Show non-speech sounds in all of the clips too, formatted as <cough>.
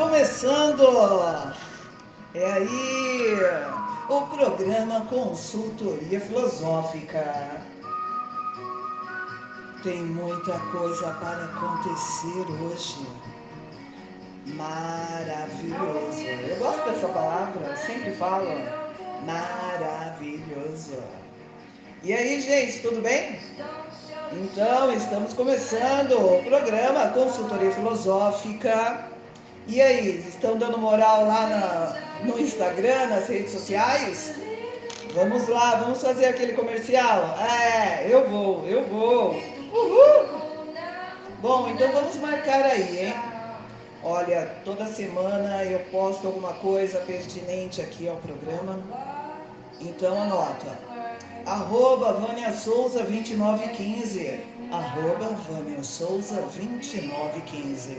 começando! É aí o programa Consultoria Filosófica. Tem muita coisa para acontecer hoje. Maravilhoso. Eu gosto dessa palavra, sempre falo. Maravilhoso. E aí, gente, tudo bem? Então, estamos começando o programa Consultoria Filosófica. E aí, estão dando moral lá na, no Instagram, nas redes sociais? Vamos lá, vamos fazer aquele comercial? É, eu vou, eu vou. Uhul! Bom, então vamos marcar aí, hein? Olha, toda semana eu posto alguma coisa pertinente aqui ao programa. Então anota. Arroba Vânia Souza 2915. Arroba Vânia Souza 2915.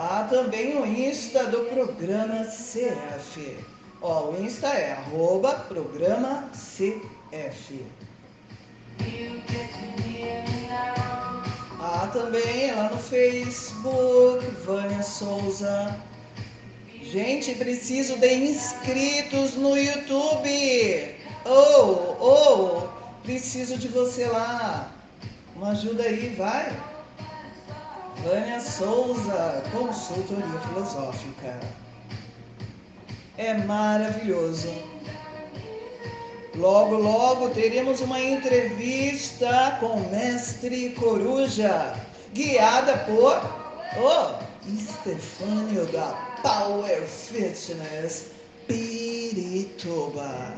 Há também o Insta do programa CF. Ó, o Insta é arroba programa CF. Há também lá no Facebook, Vânia Souza. Gente, preciso de inscritos no YouTube. Ou, oh, ou, oh, preciso de você lá. Uma ajuda aí, vai. Vânia Souza, consultoria filosófica. É maravilhoso. Logo, logo teremos uma entrevista com o mestre Coruja, guiada por o Estefânio da Power Fitness Pirituba,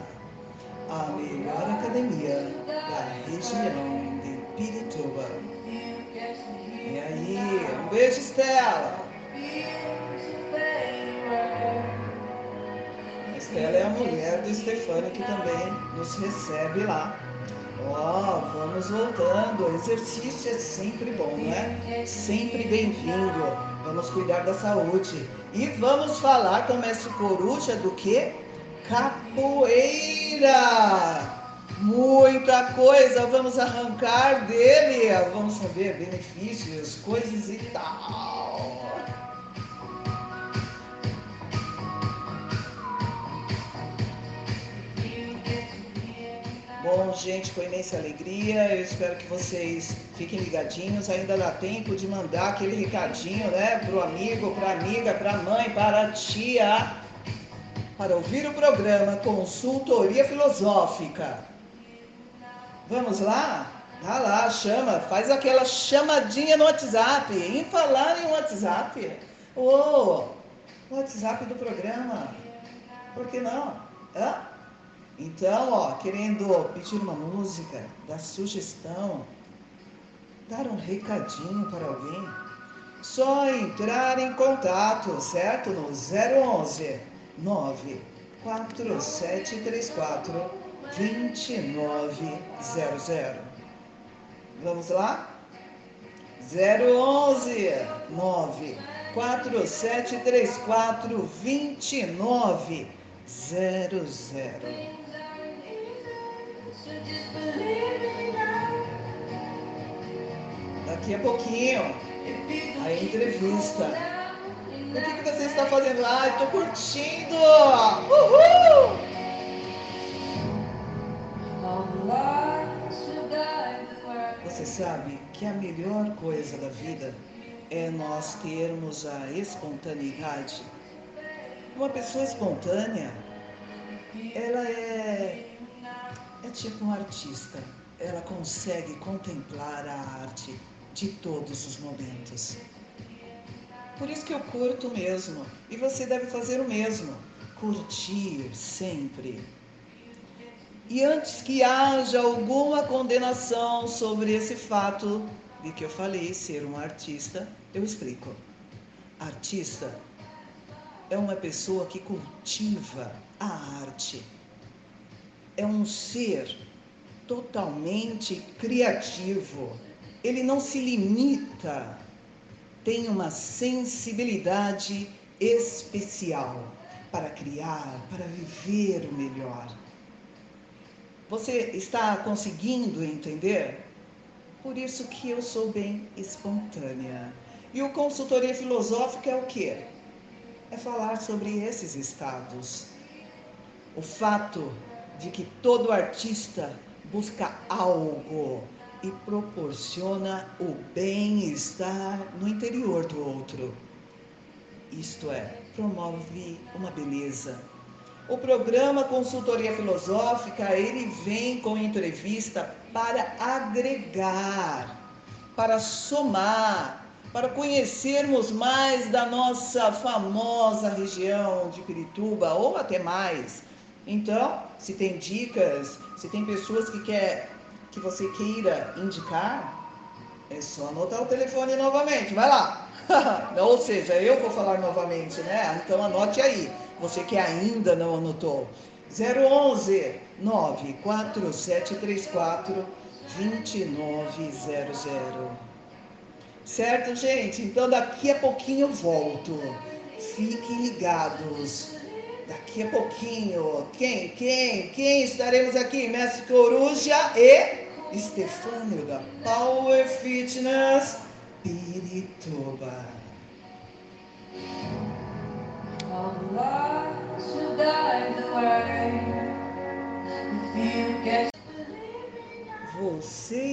a melhor academia da região de Pirituba. E aí, um beijo, Estela. Estela é a mulher do Stefano que também nos recebe lá. Ó, oh, vamos voltando. Exercício é sempre bom, né? Sempre bem-vindo. Vamos cuidar da saúde. E vamos falar com o mestre Coruja do que? Capoeira! Muita coisa vamos arrancar dele. Vamos saber benefícios, coisas e tal. Bom, gente, com imensa alegria. Eu espero que vocês fiquem ligadinhos. Ainda dá tempo de mandar aquele recadinho, né? Pro amigo, pra amiga, pra mãe, para tia. Para ouvir o programa Consultoria Filosófica. Vamos lá? Dá lá, chama, faz aquela chamadinha no WhatsApp. Em falar em WhatsApp. Ô, oh, WhatsApp do programa. Por que não? Hã? Então, ó, querendo pedir uma música, dar sugestão, dar um recadinho para alguém, só entrar em contato, certo? No 011 94734 2900. Vamos lá? 011 9 4734 2900. Daqui a pouquinho, a entrevista. O que, que você está fazendo lá? Estou curtindo! Uhul! Você sabe que a melhor coisa da vida é nós termos a espontaneidade. Uma pessoa espontânea, ela é, é tipo um artista. Ela consegue contemplar a arte de todos os momentos. Por isso que eu curto mesmo. E você deve fazer o mesmo. Curtir sempre. E antes que haja alguma condenação sobre esse fato de que eu falei ser um artista, eu explico. Artista é uma pessoa que cultiva a arte. É um ser totalmente criativo. Ele não se limita, tem uma sensibilidade especial para criar, para viver o melhor. Você está conseguindo entender? Por isso que eu sou bem espontânea. E o consultoria filosófica é o quê? É falar sobre esses estados. O fato de que todo artista busca algo e proporciona o bem-estar no interior do outro. Isto é, promove uma beleza. O programa Consultoria Filosófica, ele vem com entrevista para agregar, para somar, para conhecermos mais da nossa famosa região de Pirituba ou até mais. Então, se tem dicas, se tem pessoas que quer que você queira indicar, é só anotar o telefone novamente. Vai lá. <laughs> Ou seja, eu vou falar novamente, né? Então anote aí. Você que ainda não anotou. 011 94734 2900. Certo, gente? Então daqui a pouquinho eu volto. Fiquem ligados. Daqui a pouquinho. Quem? Quem? Quem estaremos aqui? Mestre Coruja e Estefânio da Power Fitness Pirituba.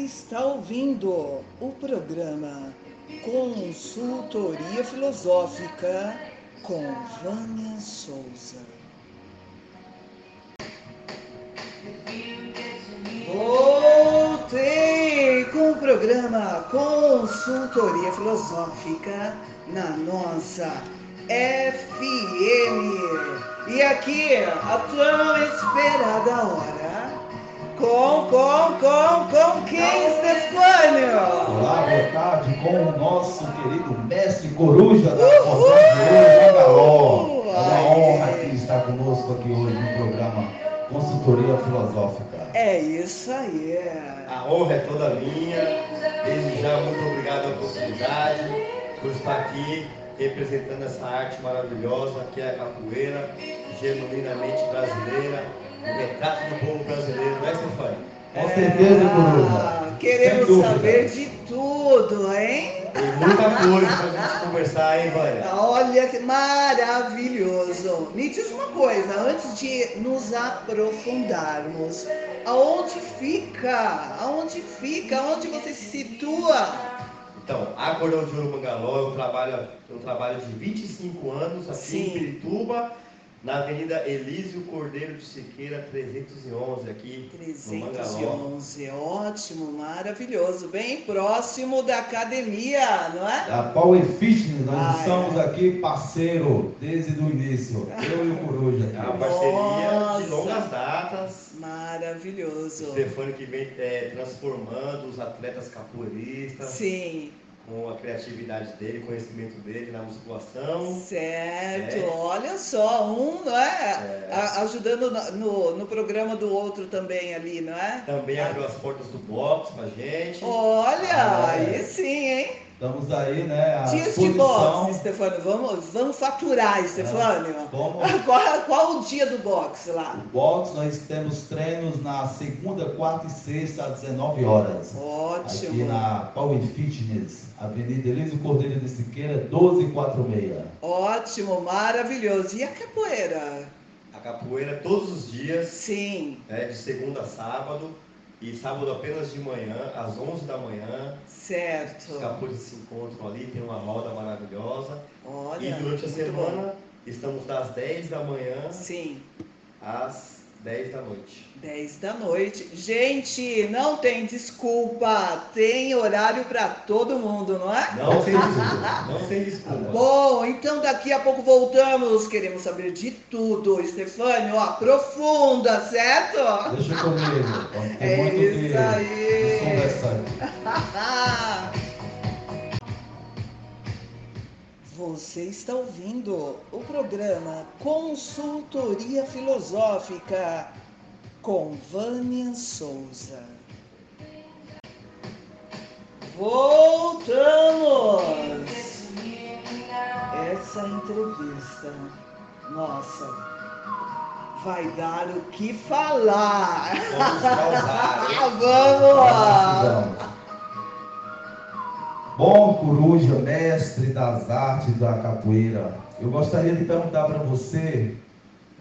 Está ouvindo o programa Consultoria Filosófica com Vânia Souza. Voltei com o programa Consultoria Filosófica na nossa FM. E aqui, a tão esperada hora. Com, com, com, com quem, Stefânio? Olá, boa tarde com o nosso querido mestre Coruja da Fortaleza. É uma honra que está conosco aqui hoje no programa Consultoria Filosófica. É isso aí. A honra é toda minha. Desde já, muito obrigado pela oportunidade por estar aqui representando essa arte maravilhosa que é a capoeira, genuinamente brasileira, o retrato do povo brasileiro, não é, Stefania? Com certeza. Ah, Queremos Sem dúvida. saber de tudo, hein? Tem muita coisa pra gente conversar, hein, Vânia? Olha que maravilhoso! Me diz uma coisa, antes de nos aprofundarmos, aonde fica? Aonde fica? Aonde você se situa? Então, a Cordão de Ouro Mangaló, eu trabalho, eu trabalho de 25 anos aqui Sim. em Pirituba, na Avenida Elísio Cordeiro de Siqueira, 311, aqui no Mangaló. 311, ótimo, maravilhoso, bem próximo da academia, não é? Da Power Fitness, nós Ah, estamos aqui parceiro desde o início. Eu e o Coruja. <laughs> É uma parceria Nossa. de longas datas. O Maravilhoso. Stefano que vem é, transformando os atletas capoeiristas Sim, com a criatividade dele, conhecimento dele na musculação. certo. É. Olha só, um, não é? É. A- ajudando no, no, no programa do outro também ali, não é? Também abriu as portas do boxe pra gente. Olha, Ah, aí sim, hein? Estamos aí, né, à Dias de boxe, Stefânio. Vamos, vamos faturar, Stefânio. Vamos Qual, qual o dia do boxe lá? O box, nós temos treinos na segunda, quarta e sexta, às 19 horas. Aqui Ótimo. na Power Fitness, Avenida Elísio Cordeiro de Siqueira, 1246. Ótimo, maravilhoso. E a capoeira? A capoeira todos os dias, Sim, né, de segunda a sábado. E sábado apenas de manhã, às 11 da manhã. certo. Os capoeiras se encontram ali, tem uma roda maravilhosa. Olha, e durante a semana, bom. estamos das 10 da manhã Sim, às 10 da noite. 10 da noite. Gente, não tem desculpa. Tem horário para todo mundo, não é? Não tem desculpa, não tem desculpa. Bom, então daqui a pouco voltamos. Queremos saber de tudo. Estefânio, aprofunda, certo? Deixa comigo. É isso aí. <laughs> Você está ouvindo o programa Consultoria Filosófica com Vânia Souza. Voltamos! Essa entrevista, nossa, vai dar o que falar. Vamos causar? <laughs> Vamos! Vamos. Bom, Coruja, mestre das artes da capoeira, eu gostaria de perguntar para você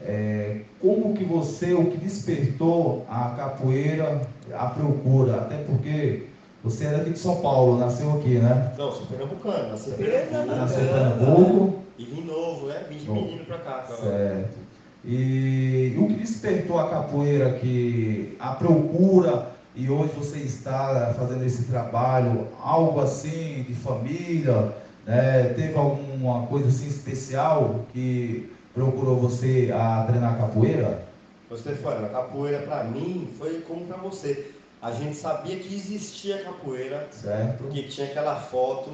é, como que você, o que despertou a capoeira, a procura, até porque você é daqui de São Paulo, nasceu aqui, né? Não, sou pernambucano, nasci em Pernambuco. Nasceu em Pernambuco. E vim novo, né? Vim de menino pra cá. Pra... Certo. E, o que despertou a capoeira, que a procura, e hoje você está fazendo esse trabalho, algo assim de família, né? teve alguma coisa assim especial que procurou você a treinar capoeira? Ô Stefano, a capoeira pra mim foi como pra você. A gente sabia que existia capoeira, Certo? porque tinha aquela foto,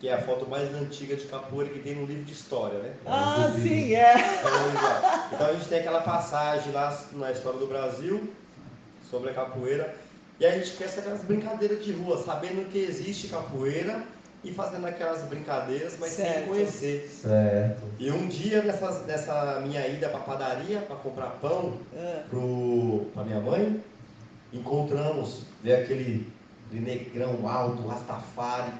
que é a foto mais antiga de capoeira que tem no livro de história, né? Ah, Inclusive. sim, é. Então, então a gente tem aquela passagem lá na história do Brasil sobre a capoeira. E a gente quer ser aquelas brincadeiras de rua, sabendo que existe capoeira e fazendo aquelas brincadeiras, mas sem Certo. conhecer. Certo. E um dia nessas, nessa minha ida para padaria para comprar pão Ah, pro, pra minha mãe, encontramos, veio aquele, aquele negrão alto, rastafari,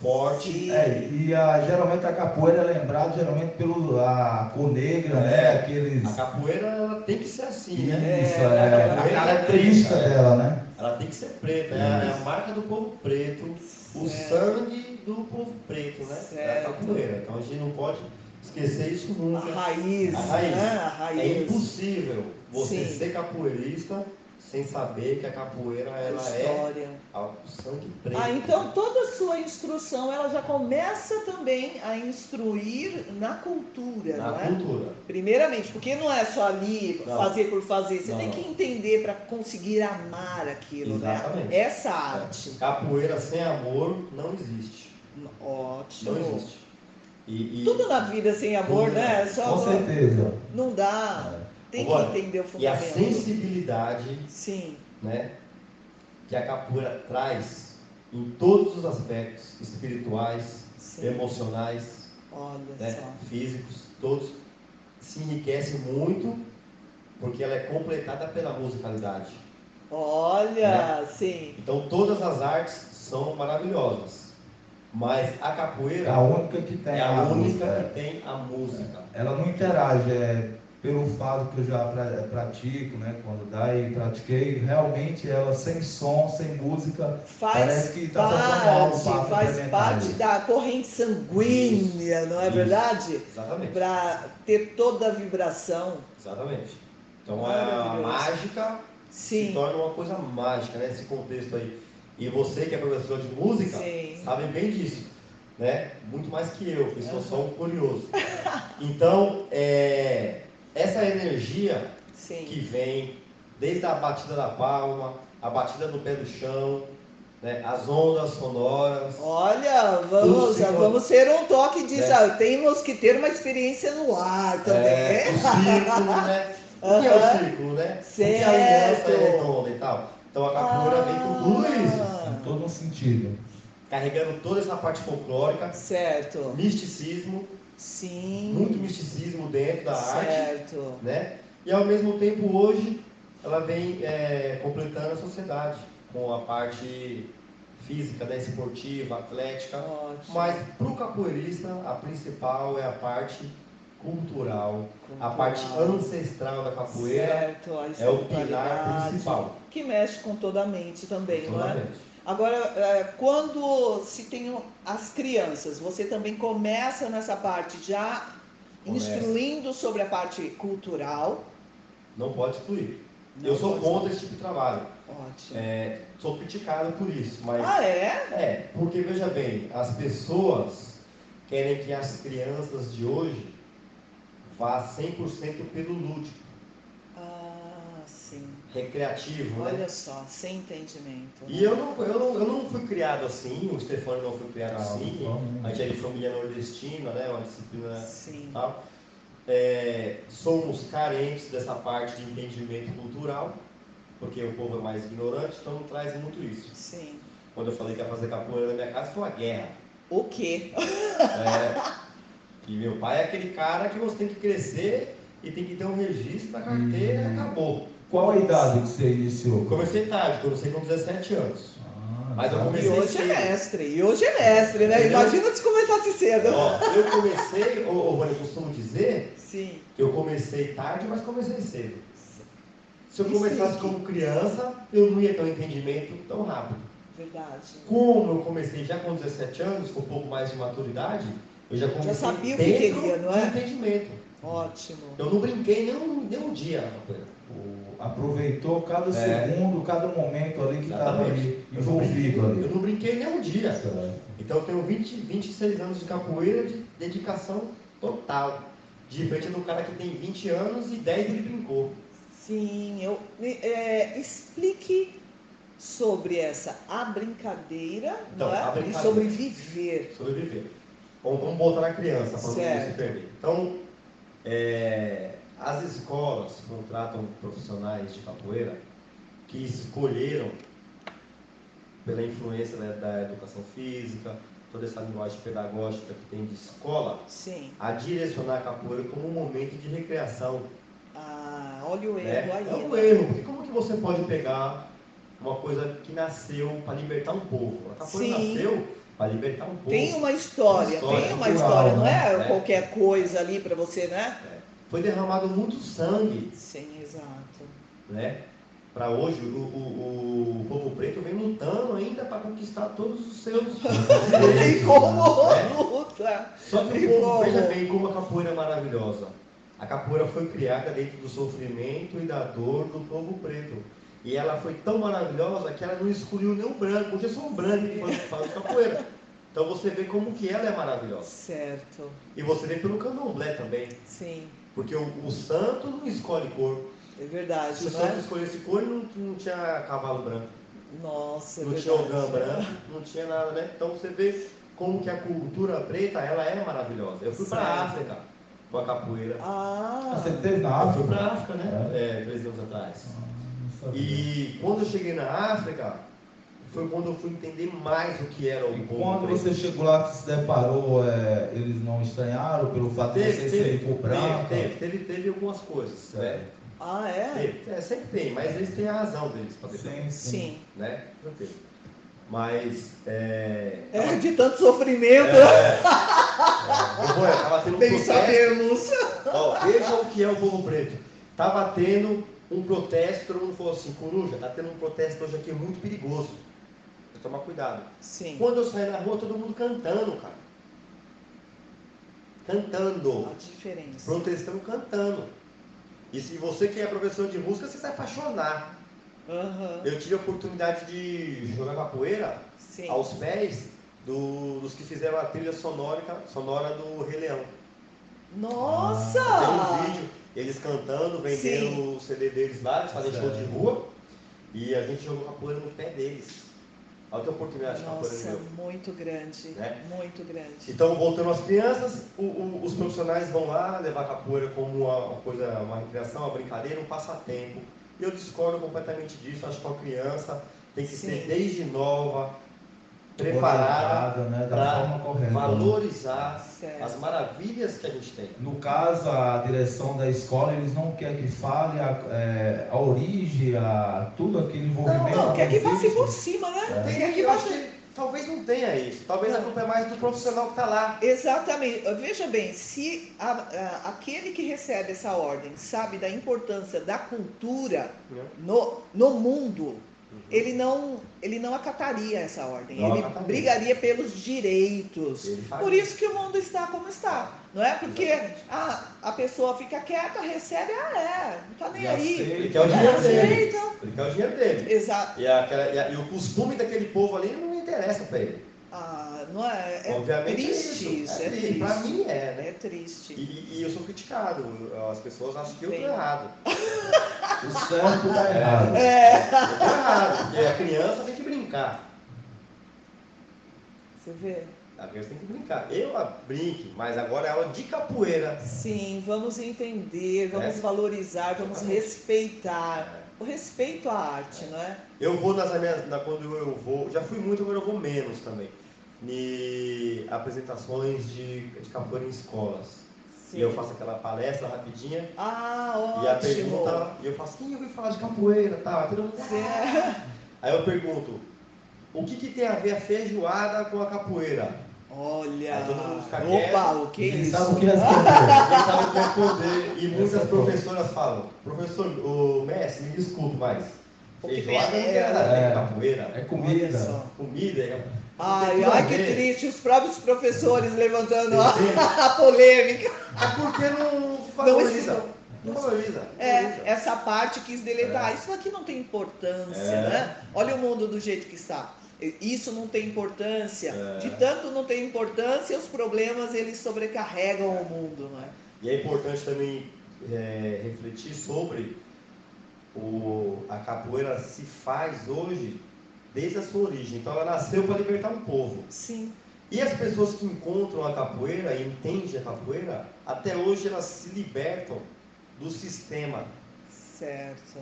forte. É, e a, geralmente a capoeira é lembrada geralmente pelo a cor negra, né? É. Aqueles. A capoeira ela tem que ser assim, Isso, né? É, é, a a característica é dela, né? Ela tem que ser preta, é a, é a marca do povo preto, o Certo. sangue do povo preto, né? É a Certo. capoeira. Então a gente não pode esquecer isso a nunca. raiz, A raiz. né? A É raiz. impossível você Sim. ser capoeirista sem saber que a capoeira ela é História. ao sangue preto. Ah, então toda a sua instrução ela já começa também a instruir na cultura, na não é? cultura. Primeiramente, porque não é só ali Não. fazer por fazer, você Não, tem que entender para conseguir amar aquilo, Exatamente. né? Essa arte. Capoeira sem amor não existe. Ótimo. Não existe. E, e- Tudo na vida sem amor, Tudo, né? né? Só Com certeza. não dá. Tem Agora, que entender o e a fundamento. sensibilidade Sim, né, que a capoeira traz em todos os aspectos espirituais, sim. emocionais, Olha né, físicos, todos se enriquece muito porque ela é completada pela musicalidade. Olha, sim. Então todas as artes são maravilhosas, mas a É capoeira a única que tem é a única música. que tem a música. Ela não interage, é pelo fato que eu já pra- pratico, né? Quando daí pratiquei, realmente ela sem som, sem música, Faz Parece que tá algo parte, pra faz parte da corrente sanguínea, não é Isso. verdade? Exatamente. Para ter toda a vibração. Exatamente. Então a Maravilhoso. mágica se Sim, torna uma coisa mágica, né? Esse contexto aí. E você que é professor de música, sim. sabe bem disso, né? Muito mais que eu, que sou Uhum. só um curioso. Então, é, essa energia Sim. que vem desde a batida da palma, a batida no pé do chão, né? as ondas sonoras. Olha, vamos, senhor- vamos ser um toque de. É. ah, Temos que ter uma experiência no ar também. É, o círculo, né? O que é o círculo, né? O que é a aliança Certo. redonda e tal. Então a capoeira vem com tudo isso. Ah, em todo um sentido. carregando toda essa parte folclórica, Certo. misticismo, Sim. muito misticismo dentro da arte, certo. né? E ao mesmo tempo hoje ela vem é, completando a sociedade com a parte física, né, esportiva, atlética. Ótimo. Mas para o capoeirista a principal é a parte cultural, a parte Cultural. ancestral da capoeira Certo, é o pilar espiritualidade, principal. Que mexe com toda a mente também, não é? Totalmente. Agora, é, quando se tem as crianças, você também começa nessa parte já Começa. instruindo sobre a parte cultural. Não pode excluir. Não Eu sou contra esse tipo de trabalho. Ótimo. É, sou criticado por isso, mas Ah, é? É, porque veja bem, as pessoas querem que as crianças de hoje vá 100% pelo lúdico, recreativo, né? Olha só, sem entendimento. E eu não, eu, não, eu não fui criado assim, o Stefano não foi criado Ah, assim, a gente é de família nordestina, né? Uma disciplina Sim. tal. É, somos carentes dessa parte de entendimento cultural, porque o povo é mais ignorante, então não traz muito isso. Sim. Quando eu falei que ia fazer capoeira na minha casa, foi uma guerra. O quê? É, e meu pai é aquele cara que você tem que crescer e tem que ter um registro na carteira e Hum. acabou. Qual a idade que você iniciou? Comecei tarde, comecei com 17 anos. Ah, Mas eu E comecei hoje é cedo. mestre, e hoje é mestre, né? Entendeu? Imagina se começasse cedo. Ó, eu comecei, ô, ô, Vânia, eu costumo dizer Sim. que eu comecei tarde, mas comecei cedo. Se eu começasse como criança, eu não ia ter um entendimento tão rápido. Verdade. Como eu comecei já com 17 anos, com um pouco mais de maturidade, eu já comecei sabia o que queria, não é? entendimento. Ótimo. Eu não brinquei nem um, nem um dia. O- Aproveitou cada É. segundo, cada momento ali que estava envolvido ali. Eu não brinquei nem um dia. Certo. Então eu tenho 20, 26 anos de capoeira de dedicação total. Diferente do cara que tem 20 anos e 10 ele brincou. Sim, eu, é, explique sobre essa a brincadeira, Então, não é? a E brincadeira. sobre viver. Sobreviver. Vamos, vamos voltar na criança para se perder. Então, é, as escolas contratam profissionais de capoeira que escolheram, pela influência né, da educação física, toda essa linguagem pedagógica que tem de escola, Sim. a direcionar a capoeira como um momento de recreação. Ah, olha o né? erro aí. É um né? erro, porque como que você pode pegar uma coisa que nasceu para libertar um povo? A capoeira Sim. nasceu para libertar um povo. Tem uma história, Uma história tem uma cultural, história, não né? é, É. qualquer coisa ali para você, né? Foi derramado muito sangue, Sim, exato. né? Para hoje, o, o, o povo preto vem lutando ainda para conquistar todos os seus <laughs> E direitos. como né? luta. Só que o povo, veja bem como a capoeira é maravilhosa. A capoeira foi criada dentro do sofrimento e da dor do povo preto. E ela foi tão maravilhosa que ela não excluiu nenhum branco. Hoje é só um branco que faz capoeira. Então você vê como que ela é maravilhosa. Certo, E você vê pelo candomblé também. sim, Porque o, o santo não escolhe cor. é verdade, Se o não santo é? escolhesse cor, não, não tinha cavalo branco. Nossa, é não verdade. tinha ogã branco, não tinha nada, né? Então você vê como que a cultura preta, ela é maravilhosa. Eu fui para a África com a capoeira. Ah, Você teve na Eu fui África? para a África, né? É, três anos atrás. Ah. E quando eu cheguei na África, foi quando eu fui entender mais o que era o E povo quando preto. você chegou lá que se deparou, é, eles não estranharam pelo fato de Teve, você ser teve, cor branca? teve, teve, teve algumas coisas. Né? ah é? Teve, é, sempre tem, mas eles têm a razão deles para defender. Sim, sim. Sim. Né? Teve. Mas é, É, de tanto sofrimento, Ô, Boia, tava tendo um bem protesto. sabemos. Ó, veja o que é o povo preto. Tava tendo um protesto, todo mundo falou assim, coruja, tá tendo um protesto hoje aqui muito perigoso. Tomar cuidado. Sim, Quando eu saí na rua, todo mundo cantando, cara. Cantando. a diferença. Protestando cantando. E se você que é professor de música, você se apaixonar. Aham, Eu tive a oportunidade de jogar capoeira Sim. aos pés do- dos que fizeram a trilha sonora, sonora do Rei Leão. Nossa! Tem um vídeo, eles cantando, vendendo Sim. o CD deles lá, eles fazem show de rua. E a gente jogou capoeira no pé deles. Olha que oportunidade de Nossa, muito grande, Né? muito grande. Então, voltando às crianças, o- o- os profissionais vão lá levar a capoeira como uma, uma coisa, uma recreação, uma brincadeira, um passatempo. E eu discordo completamente disso. Acho que a criança tem que Sim. ser desde nova, preparada né, da para forma correta. né? valorizar Certo. as maravilhas que a gente tem. No caso, a direção da escola, eles não querem que fale a, é, a origem, a, tudo aquele envolvimento. Não, quer que passe por cima, né? É. Quer que passe talvez não tenha isso. Talvez a Não. culpa é mais do profissional que está lá. Exatamente. Veja bem, se a- a- aquele que recebe essa ordem sabe da importância da cultura no, no mundo, ele não, ele não acataria essa ordem. Não ele acataria. brigaria pelos direitos. Por isso que o mundo está como está. Não é? Porque Exatamente. ah, a pessoa fica quieta, recebe, ah, é, não está nem aí. Ele quer o dinheiro dele. aceita. Ele quer o dinheiro dele. Exato. E, aquela- e a- e o costume daquele povo ali não interessa para ele. Ah, não é? É Obviamente triste é isso, isso. é, É, triste. Pra mim é, né? É triste. E, e eu sou criticado. As pessoas acham que eu tô errado. <laughs> O certo tá errado. É, Eu tô errado. Porque a criança tem que brincar. você vê? A criança tem que brincar. Eu a brinque, mas agora é aula de capoeira. Sim, vamos entender, vamos É. valorizar, vamos respeitar. O respeito à arte, não é? Eu vou nas minhas, na, quando eu vou, já fui muito, agora eu vou menos também. Em apresentações de, de capoeira em escolas. Sim. E eu faço aquela palestra rapidinha. Ah, E a ótimo. pergunta, e eu faço, quem ouviu falar de capoeira? Tá, todo mundo, Sim. Aí eu pergunto, o que, que tem a ver a feijoada com a capoeira? Olha, Aí todo mundo fica opa, quieto. o que é isso? sabe o que <laughs> responder. Responder. E muitas é professoras falam, professor, o mestre, me desculpe, mas feijoada é? É. com capoeira. É comida. Comida é. Não Ai, ai, que triste, os próprios professores levantando a, a polêmica. É porque não valoriza. Não valoriza. É, valoriza. essa parte quis deletar. Isso aqui não tem importância, É. né? Olha o mundo do jeito que está. Isso não tem importância. É. De tanto não tem importância, os problemas eles sobrecarregam o mundo, né? E é importante também é, refletir sobre o, a capoeira se faz hoje desde a sua origem. Então ela nasceu para libertar um povo. Sim. E as pessoas que encontram a capoeira e entendem a capoeira, até hoje elas se libertam do sistema. Certo.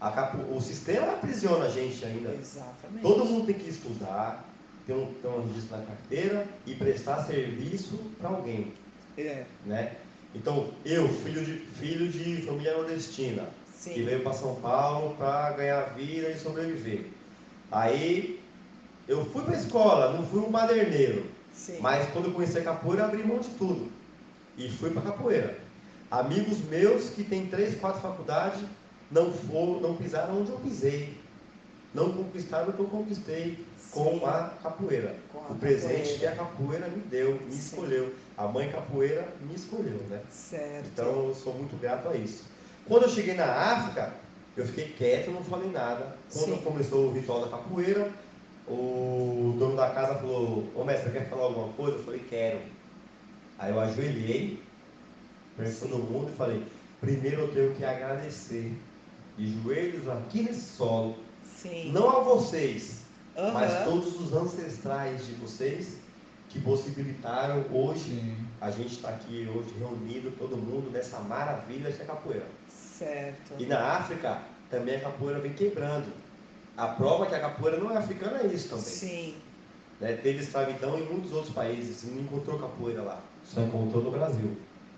A capo, o sistema aprisiona a gente ainda. Exatamente. Todo mundo tem que estudar, ter um, ter um registro na carteira e prestar serviço para alguém. É, né? Então, eu, filho de, filho de família nordestina, que sim. veio para São Paulo para ganhar vida e sobreviver. Aí, eu fui para a escola, não fui um baderneiro, Sim. mas quando eu conheci a capoeira, eu abri mão de tudo e fui para capoeira. Amigos meus que têm três, quatro faculdades não foram, não pisaram onde eu pisei, não conquistaram o que eu conquistei com Sim. a capoeira. Com a o presente que a capoeira me deu, me Sim. escolheu. A mãe capoeira me escolheu, né? Certo. Então eu sou muito grato a isso. Quando eu cheguei na África, eu fiquei quieto, não falei nada. Quando Sim. começou o ritual da capoeira, o dono da casa falou, ô mestre, quer falar alguma coisa? Eu falei, quero. Aí eu ajoelhei, perto todo mundo e falei, primeiro eu tenho que agradecer. De joelhos aqui nesse solo, Sim. não a vocês, Aham. mas todos os ancestrais de vocês que possibilitaram hoje Sim. a gente está aqui hoje reunido, todo mundo, nessa maravilha que é capoeira. Certo. E na África, também a capoeira vem quebrando. A prova que a capoeira não é africana é isso também. Sim. Né? Teve escravidão em muitos outros países, e não encontrou capoeira lá. Só encontrou no Brasil.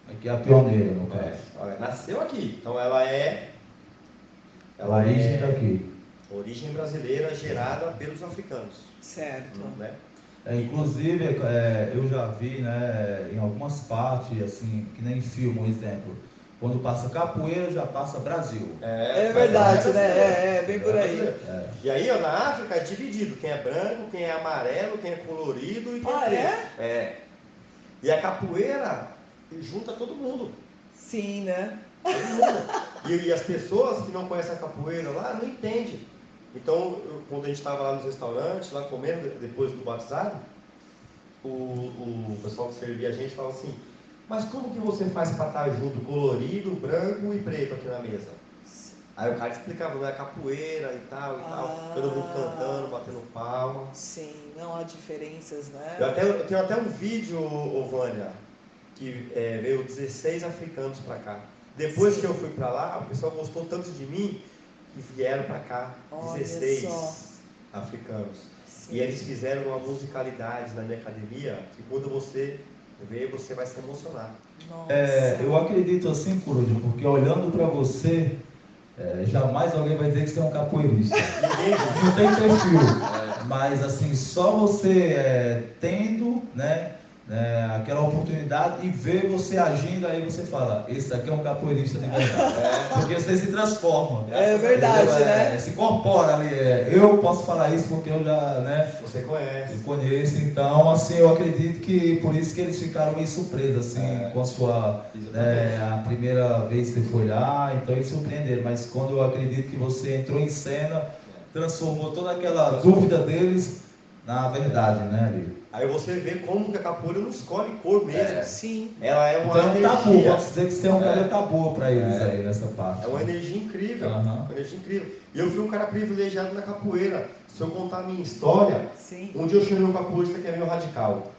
Aqui é a pioneira, no É, caso. olha, nasceu aqui. Então ela é. A origem é daqui. origem brasileira gerada pelos africanos. Certo. Né? É, inclusive, é, eu já vi né, em algumas partes, assim, que nem filme, um exemplo. Quando passa capoeira, já passa Brasil. É verdade, né? É, é, bem por aí. É. E aí, ó, na África é dividido. Quem é branco, quem é amarelo, quem é colorido e quem Ah, é é? preto. É. E a capoeira junta todo mundo. Sim, né? Todo mundo. E, e as pessoas que não conhecem a capoeira lá não entendem. Então, eu- quando a gente estava lá nos restaurantes, lá comendo, depois do batizado, o, o pessoal que servia a gente falava assim, mas como que você faz para estar junto, colorido, branco e preto aqui na mesa? Aí o cara explicava, não é capoeira e tal e Ah. tal, todo mundo cantando, batendo palma. Sim, não há diferenças, né? Eu, até, eu tenho até um vídeo, Vânia, que é, veio 16 africanos para cá. Depois Sim. que eu fui para lá, o pessoal gostou tanto de mim que vieram para cá Olha 16 só. africanos. Sim. E eles fizeram uma musicalidade na minha academia que quando você ver, você vai se emocionar. É, eu acredito assim, Coruja, porque olhando para você, é, jamais alguém vai dizer que você é um capoeirista. <laughs> Não tem perfil. Mas assim, só você é, tendo, né, né, aquela oportunidade e ver você agindo, aí você fala, esse daqui é um capoeirista de verdade. Porque você se transforma. É verdade, Entendeu? É, né? Se incorpora ali. é, eu posso falar isso porque eu já, né? você conhece. Eu conheço, então, assim, eu acredito que por isso que eles ficaram meio surpresos, assim, É. com a sua, né, a primeira vez que você foi lá, então eles surpreenderam, mas quando eu acredito que você entrou em cena, transformou toda aquela dúvida deles na verdade, né, ali. Aí você vê como que a capoeira não escolhe cor mesmo. Sim. Ela é uma Então é um tabu, energia. pode dizer que você é um É. boa para eles É. aí nessa parte. É uma energia incrível. Aham. Uma energia incrível. E eu fui um cara privilegiado na capoeira. Se eu contar a minha história, Sim. um dia eu chamei um capoeirista que é meio radical.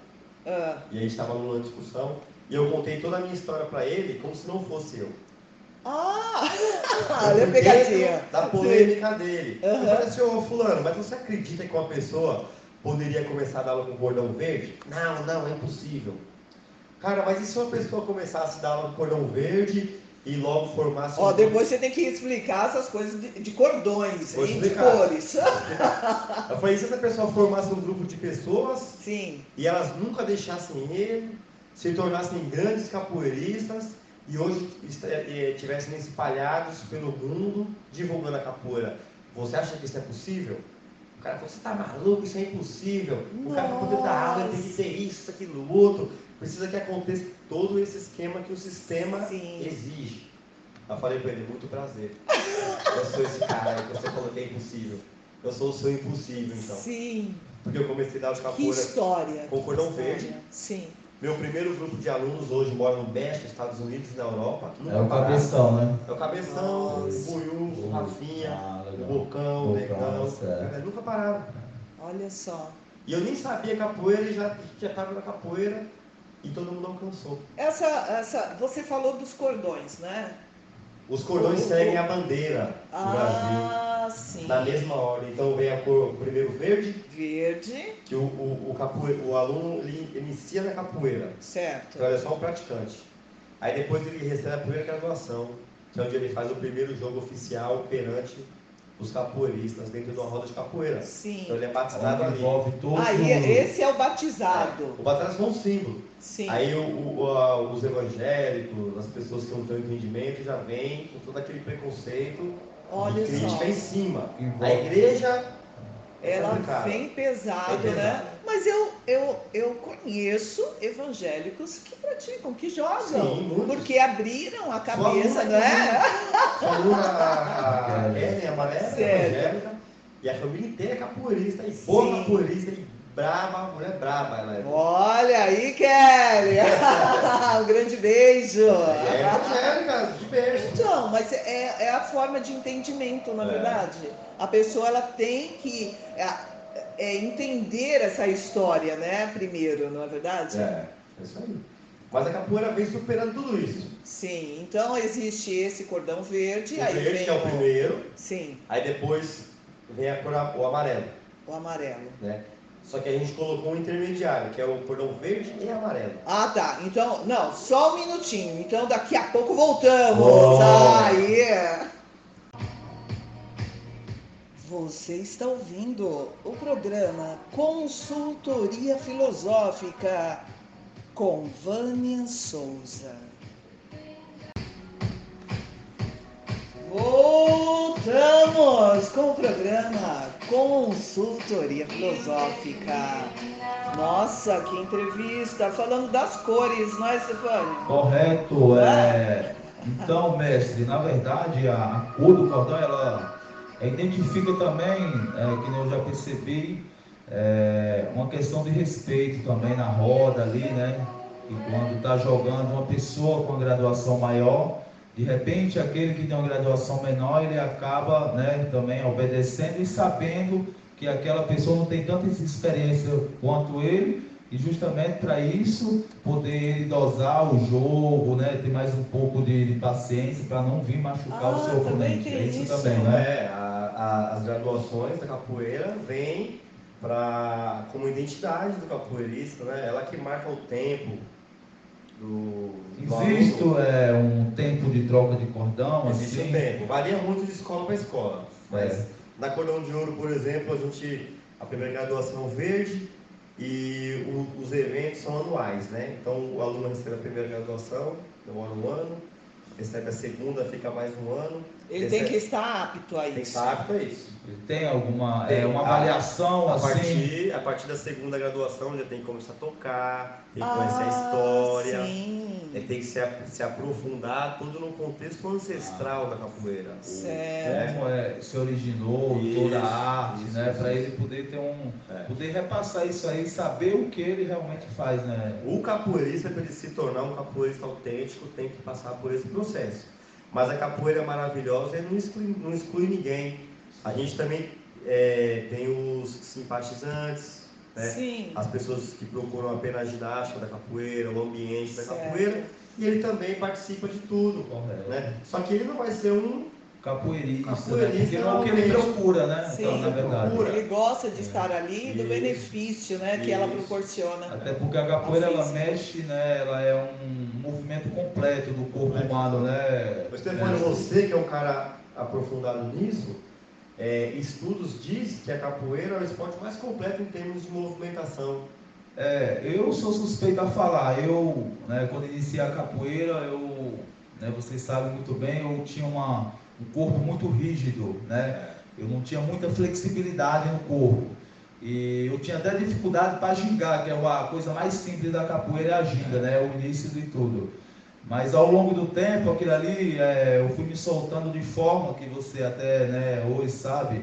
Ah, E a gente estava numa discussão. E eu contei toda a minha história para ele como se não fosse eu. ah Eu <laughs> olha a pegadinha. Da polêmica dele. Aham. Eu falei assim, ô fulano, mas você acredita que uma pessoa poderia começar a dar aula com cordão verde? Não, não, é impossível. Cara, mas e se uma pessoa começasse a dar aula com cordão verde e logo formasse Ó, um depois você tem que explicar essas coisas de, de cordões Vou e de cores. Eu falei, se essa pessoa formasse um grupo de pessoas Sim, e elas nunca deixassem ele, se tornassem grandes capoeiristas e hoje est- eh, espalhados pelo mundo divulgando a capoeira. Você acha que isso é possível? O cara falou, você tá maluco, isso é impossível. O cara para poder dar aula tem que ter isso, aquilo, outro. Precisa que aconteça todo esse esquema que o sistema Sim. exige. Eu falei para ele, muito prazer. Eu sou esse cara que você falou que é impossível. Eu sou o seu impossível, então. sim. Porque eu comecei a dar os Que capoeira história. com cordão Que história. verde. Sim. Meu primeiro grupo de alunos hoje mora no México, Estados Unidos e na Europa. Nunca É o cabeção, né? É o Cabeção, Nossa. o Buiú, o Rafinha, Ah. Bocão, Negão. É, Nunca pararam. Olha só. E eu nem sabia capoeira e já já estava na capoeira e todo mundo alcançou. Essa, essa, você falou dos cordões, né? Os cordões O- seguem o- a bandeira do Brasil. Ah, sim. Na mesma ordem. Então vem a cor, o primeiro verde, Verde, que o, o, o, capoeira, o aluno ele inicia na capoeira. certo. Então ele é só um praticante. Aí depois ele recebe a primeira graduação, que é onde ele faz o primeiro jogo oficial perante os capoeiristas dentro de uma roda de capoeira. Sim. Então ele é batizado ali. envolve todos Aí os- esse é o batizado. O batismo é um símbolo. Sim. Aí o- o- a- os evangélicos, as pessoas que não têm entendimento, já vêm com todo aquele preconceito Olha de crítica só. em cima. Envolve- A igreja é Ela complicada. vem pesado, É né? Mas eu, eu, eu conheço evangélicos que praticam, que jogam. Sim, porque abriram a cabeça, aluna né? Sua aluna, a a Ellen Amarela, Certo. evangélica, e a família inteira é capoeirista, e boa capoeirista, e braba, mulher braba ela é. Olha aí, Kelly! <laughs> um grande beijo! É evangélica, de berço. Então, mas é, é a forma de entendimento, na É. verdade. A pessoa ela tem que é, é, entender essa história, né? Primeiro, não é verdade? É, é isso aí. Mas a capoeira vem superando tudo isso. Sim. Então existe esse cordão verde, O aí verde, vem que é o primeiro, Sim, aí depois vem a cor, o amarelo, o amarelo. né? Só que a gente colocou um intermediário, que é o cordão verde e amarelo. Ah, tá. Então, não, só um minutinho. Então daqui a pouco voltamos. Oh. Aí. Você está ouvindo o programa Consultoria Filosófica com Vânia Souza. Voltamos com o programa Consultoria Filosófica. Nossa, que entrevista! Falando das cores, não é, Stefani? Correto. É... Então, mestre, na verdade, a, cor do cordão, ela identifica também, é, que eu já percebi, é, uma questão de respeito também na roda ali, né? E quando está jogando uma pessoa com graduação maior, de repente aquele que tem uma graduação menor, ele acaba né, também obedecendo e sabendo que aquela pessoa não tem tanta experiência quanto ele, e justamente para isso poder ele dosar o jogo, né, ter mais um pouco de, de paciência para não vir machucar Ah, o seu oponente. É isso, isso. também, né? É, a- a- as graduações da capoeira vêm para como identidade do capoeirista, né? Ela que marca o tempo do, Existe é, um tempo de troca de cordão, Existe assim? um tempo. Varia muito de escola para escola. Mas É. na Cordão de Ouro, por exemplo, a gente a primeira graduação verde e o- os eventos são anuais, né? Então o aluno recebe a primeira graduação, demora um ano, recebe a segunda, fica mais um ano. Ele recebe- tem que estar apto a tem que isso. estar apto a isso. Ele tem alguma é, Tem. uma A- avaliação A assim? partir, a partir da segunda graduação já tem que começar a tocar, tem que conhecer a Ah, história, Sim. ele tem que se, se aprofundar tudo no contexto ancestral da capoeira. Certo. Como é, se originou Isso, toda a arte, isso, né? isso, Para isso. ele poder ter um. É. Poder repassar isso aí, saber o que ele realmente faz, né? O capoeirista, para ele se tornar um capoeirista autêntico, tem que passar por esse processo. Mas a capoeira é maravilhosa e não exclui, não exclui ninguém. A gente também é, tem os simpatizantes, né? Sim. as pessoas que procuram apenas a ginástica da capoeira, o ambiente da Certo. capoeira, e ele também participa de tudo. Correto. Né? Só que ele não vai ser um capoeirista, Capoeirista né? Porque é o que ele realmente. procura, né? Sim, então, na verdade. procura. Ele gosta de estar ali e do benefício né, que ela proporciona. Até porque a capoeira ela mexe, né? Ela é um movimento completo do corpo humano, né? Mas, Stefano, É. você que é um cara aprofundado nisso, é, estudos dizem que a capoeira é o esporte mais completo em termos de movimentação. É, eu sou suspeito a falar. Eu, né, quando iniciei a capoeira, eu, né, vocês sabem muito bem, eu tinha uma, um corpo muito rígido, né? Eu não tinha muita flexibilidade no corpo. E eu tinha até dificuldade para gingar, que é a coisa mais simples da capoeira, é a ginga, né? O início de tudo. Mas ao longo do tempo, aquilo ali, é, eu fui me soltando de forma que você até né, hoje sabe.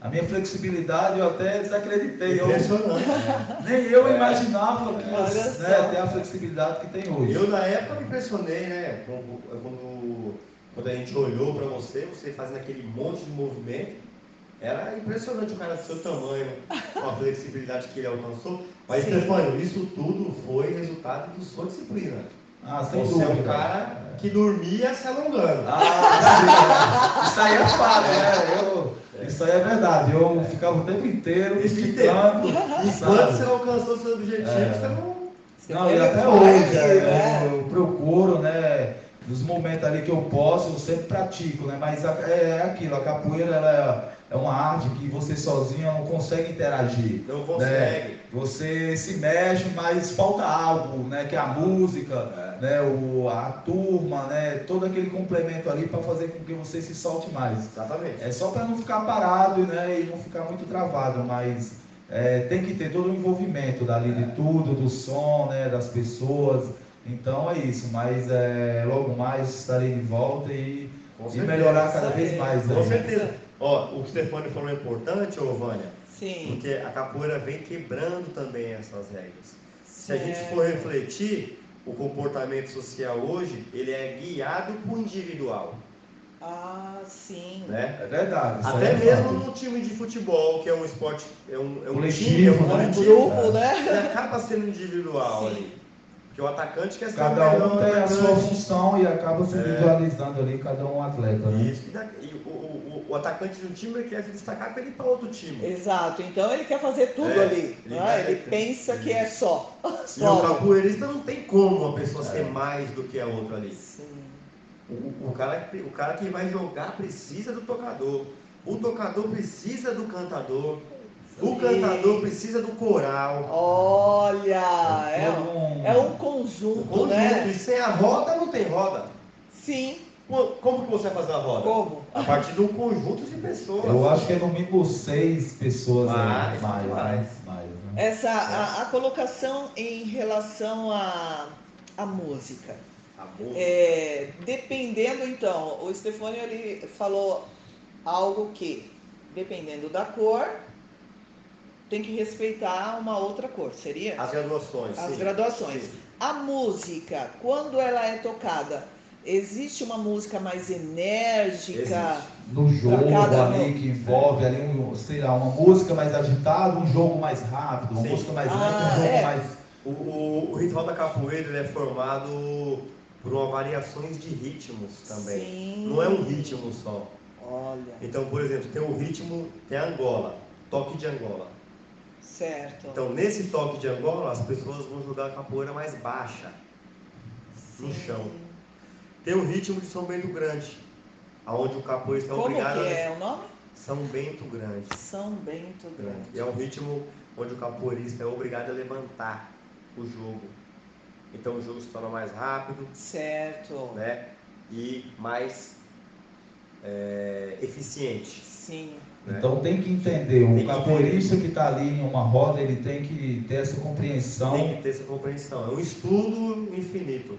A minha flexibilidade eu até desacreditei. Eu, Impressionante. <laughs> nem eu imaginava que Olha né, ter a flexibilidade que tem hoje. Eu, na época, me impressionei, né? Quando, quando, quando a gente olhou para você, você fazendo aquele monte de movimento. Era impressionante o cara do seu tamanho, com a flexibilidade que ele alcançou. Mas. Stefano, isso tudo foi resultado de sua disciplina. Ah, sem Você é um dúvida. cara que dormia se alongando. Ah. Isso aí é fato, né? Eu, isso aí é verdade. Eu ficava o tempo inteiro Esse. Enquanto você não alcançou seus objetivos, É. você não. Você Não, e até hoje, é, eu, eu procuro, né? Nos momentos ali que eu posso, eu sempre pratico, né? Mas a- é aquilo, a capoeira ela é uma arte que você sozinho não consegue interagir. Não consegue. Você se mexe, mas falta algo, né? Que é a música, né? O, a turma, né? Todo aquele complemento ali para fazer com que você se solte mais. Exatamente. É só para não ficar parado, né? E não ficar muito travado, mas é, tem que ter todo o envolvimento dali de tudo, do som, né? Das pessoas. Então é isso. Mas é, logo mais estarei de volta e, e certeza. melhorar cada vez mais. Com né? certeza. Ó, o que o Stefano falou é importante, ô Vânia, Sim. porque a capoeira vem quebrando também essas regras. Se a gente for refletir, o comportamento social hoje, ele é guiado por individual, Ah, sim. né? É verdade. Até é mesmo no time de futebol, que é um esporte, é um, é um Coletivo, time, é um né? Coletivo, grupo, né? ele acaba sendo individual Sim. ali. Porque o atacante quer ser Cada melhor um tem a sua função e acaba se É. individualizando ali, cada um atleta, né? Isso, e, da- e o, o- o atacante de um time ele quer se destacar para ele ir para outro time. Exato. Então ele quer fazer tudo É, ali. ele né? Ele pensa que é só. E o capoeirista não tem como uma pessoa É. ser mais do que a outra ali. Sim. O, o cara, o cara que vai jogar precisa do tocador. O tocador precisa do cantador. O cantador precisa do coral. Olha, é, Todo um- é um O conjunto, conjunto. né? E sem a roda não tem roda. Sim. Co- Como que você vai fazer a roda? Como? A partir de um conjunto de pessoas. Eu acho que é no mínimo seis pessoas aí, Mais, mais, mais. mais, mais, né? Essa, a, a colocação em relação à à música. A música. É, dependendo, então, o Stefânio ele falou algo que, dependendo da cor, tem que respeitar uma outra cor, seria? As graduações. As sim. graduações. Sim. A música, quando ela é tocada, existe uma música mais enérgica? Existe. No jogo cada ali que envolve ali, um, sei lá, uma música mais agitada, um jogo mais rápido, uma Sim. música mais Ah, lenta, um jogo é. mais. O, o- o ritual da capoeira ele é formado por uma variações de ritmos também. Sim. Não é um ritmo só. Olha, Então, por exemplo, tem o ritmo, tem a Angola, toque de Angola. Certo. Então, nesse toque de Angola, as pessoas vão jogar a capoeira mais baixa. no Sim. chão. Tem o ritmo de São Bento Grande, aonde o capoeirista é Como que obrigado a... é o nome? São Bento Grande. São Bento Grande. E é um ritmo onde o capoeirista é obrigado a levantar o jogo. Então o jogo se torna mais rápido, Certo. né? E mais é, eficiente. Sim. Né? Então tem que entender, o que capoeirista que está ali em uma roda, ele tem que ter essa compreensão. Tem que ter essa compreensão. É um estudo infinito.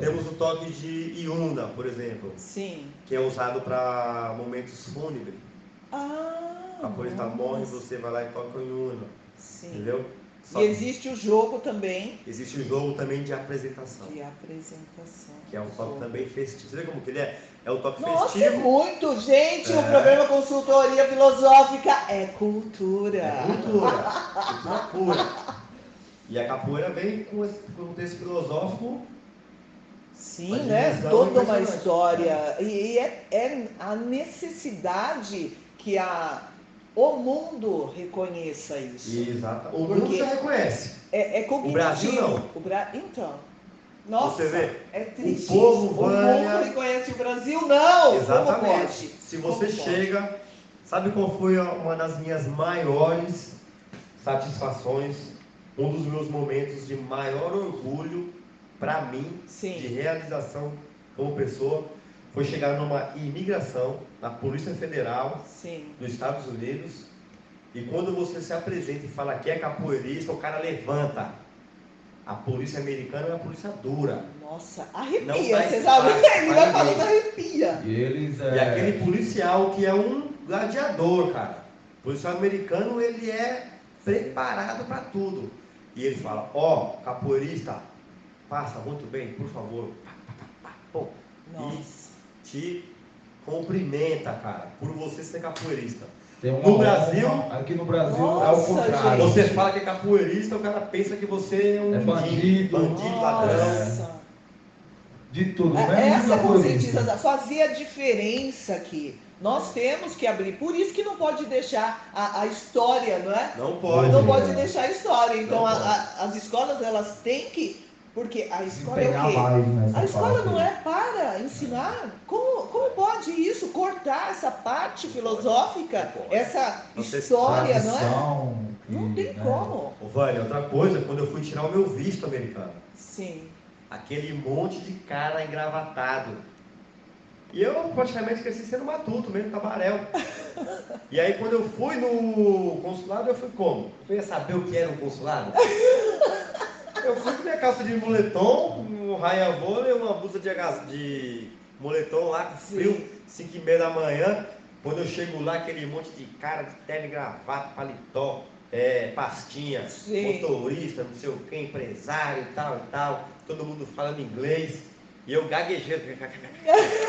Temos o toque de Iunda, por exemplo, Sim. que é usado para momentos fúnebres. Ah. A capoeirista morre, nossa. você vai lá e toca o Iunda, Sim. entendeu? Só E existe o jogo também existe o jogo também de apresentação, de apresentação. que é um toque Jogo. também festivo. Você vê como que ele é? É o toque Nossa, é festivo. muito, gente! O É. programa Consultoria Filosófica é cultura. É cultura, cultura pura. E a capoeira vem com esse contexto filosófico Sim, né? Toda uma história. E é, é a necessidade que a, o mundo reconheça isso. Exato. O mundo já reconhece. É, é cognitivo. O Brasil não. O Bra... Então. Nossa, Você vê? é triste. O povo O Vânia... mundo reconhece o Brasil, não! Exatamente. Se você Como chega, sabe qual foi uma das minhas maiores satisfações, um dos meus momentos de maior orgulho para mim, Sim. de realização como pessoa, foi chegar numa imigração na Polícia Federal Sim. dos Estados Unidos. E quando você se apresenta e fala que é capoeirista, o cara levanta. A polícia americana é uma polícia dura. Nossa, arrepia, você sabe? <laughs> Ele vai falando arrepia. E eles. E É, aquele policial que é um gladiador, cara. O policial americano, ele é preparado para tudo. E ele fala, ó, capoeirista, passa muito bem, por favor. Pô. Nossa. Te cumprimenta, cara, por você ser capoeirista. Tem uma no Brasil- honra, aqui no Brasil é Nossa, o contrário. Você fala que é capoeirista, o cara pensa que você é um É bandido. bandido, ladrão. De tudo, É, menos Essa conscientização fazia diferença aqui. Nós temos que abrir, por isso que não pode deixar a, a história, não é? Não pode. Não é. pode deixar a história. Então a- a- as escolas elas têm que, porque a escola é o quê? A escola parte. não é para ensinar. Como, como pode isso? Cortar essa parte filosófica, essa história, não é? Não tem né, como. Ô, Vânia, outra coisa, quando eu fui tirar o meu visto americano, Sim. aquele monte de cara engravatado. E eu praticamente cresci sendo matuto mesmo, cabarel. <laughs> E aí quando eu fui no consulado, eu fui como? Eu ia saber o que era um consulado? <laughs> Eu fui com minha calça de moletom, um raia vôlei, uma blusa de, de moletom lá, com frio, 5 e meia da manhã. Quando eu chego lá, aquele monte de cara de terno gravata, paletó, é, pastinha, Sim. motorista, não sei o que, empresário e tal e tal, todo mundo falando inglês. E eu gaguejando, <laughs>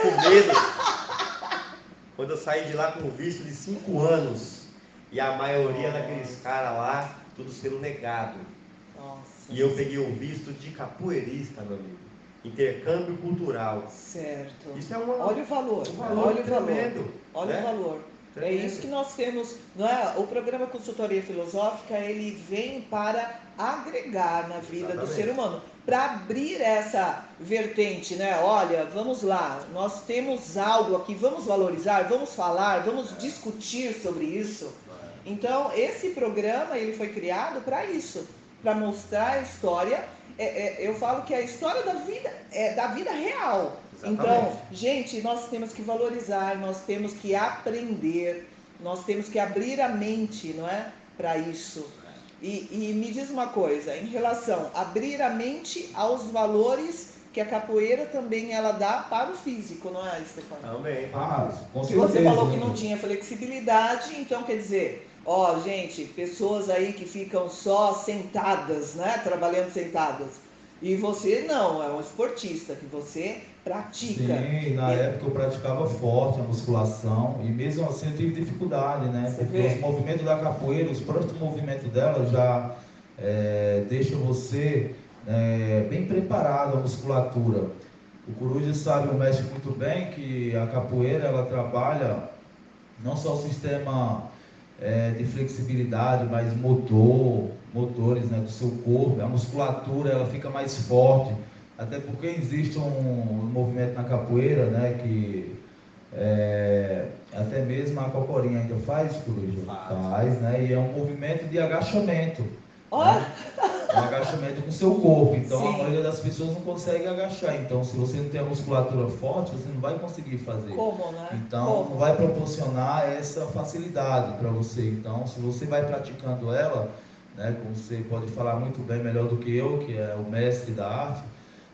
com medo. Quando eu saí de lá com visto de 5 anos, e a maioria daqueles caras lá, tudo sendo negado. E eu peguei o visto de capoeirista, meu amigo. Intercâmbio cultural. Certo. Isso é uma, Olha o valor. um valor Olha o valor. tremendo. Olha né? o valor. É Tremendo. isso que nós temos, não é? O programa Consultoria Filosófica, ele vem para agregar na vida do Exatamente. ser humano, para abrir essa vertente, né? Olha, vamos lá, nós temos algo aqui, vamos valorizar, vamos falar, vamos discutir sobre isso. Então, esse programa, ele foi criado para isso, para mostrar a história. É, é, eu falo que a história da vida é da vida real. Então, Exatamente. gente, nós temos que valorizar, nós temos que aprender, nós temos que abrir a mente, não é? Para isso. E, e me diz uma coisa, em relação a abrir a mente aos valores que a capoeira também ela dá para o físico, não é, Stefano? Também. Ah, com Se você certeza, falou que né? não tinha flexibilidade, então quer dizer, ó, gente, pessoas aí que ficam só sentadas, né? Trabalhando sentadas. E você não, é um esportista, que você pratica. Sim, na E- época eu praticava forte a musculação e mesmo assim eu tive dificuldade, né? Você Porque vê? os movimentos da capoeira, os próprios movimentos dela já é, deixam você é, bem preparado a musculatura. O Coruja sabe, o mestre muito bem que a capoeira ela trabalha não só o sistema é, de flexibilidade, mas motor, motores né, do seu corpo, a musculatura ela fica mais forte. Até porque existe um movimento na capoeira, né, que é, até mesmo a cocorinha ainda faz, Coruja? Faz. Faz, né? E é um movimento de agachamento. Ó, né? É um agachamento com o seu corpo. Então Sim. a maioria das pessoas não consegue agachar. Então, se você não tem a musculatura forte, você não vai conseguir fazer. como, né? Então, como? não vai proporcionar essa facilidade para você. Então, se você vai praticando ela, né, como você pode falar muito bem, melhor do que eu, que é o mestre da arte,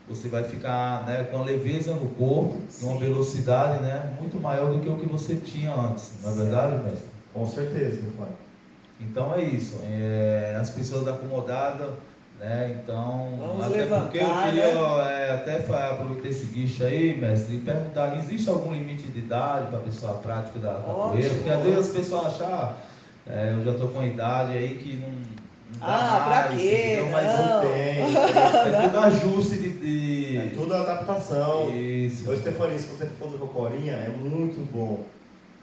você vai ficar né, com a leveza no corpo, uma Sim. velocidade né, muito maior do que o que você tinha antes. Não é verdade, mestre? Com certeza, meu pai. Então é isso. É, as pessoas acomodadas, né? Então, Vamos até porque eu levantar, queria né? é, até aproveitar esse guicho aí, mestre, e perguntar, existe algum limite de idade para a pessoa prática da capoeira? Ótimo. Porque às vezes as pessoas acham, ah, é, eu já estou com idade aí que não, não dá Ah, pra mais, quê? entendeu? Mas Não. Tem. <laughs> é tudo ajuste de, de, É tudo adaptação. Isso. Ô, Stefania, se você for do Cocorinha, é muito bom.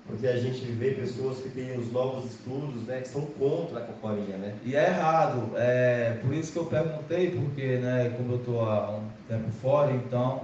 Porque a gente vê pessoas que têm os novos estudos, né, que são contra a cocorinha, né? E é errado. É, por isso que eu perguntei, porque, né, como eu estou há um tempo fora, então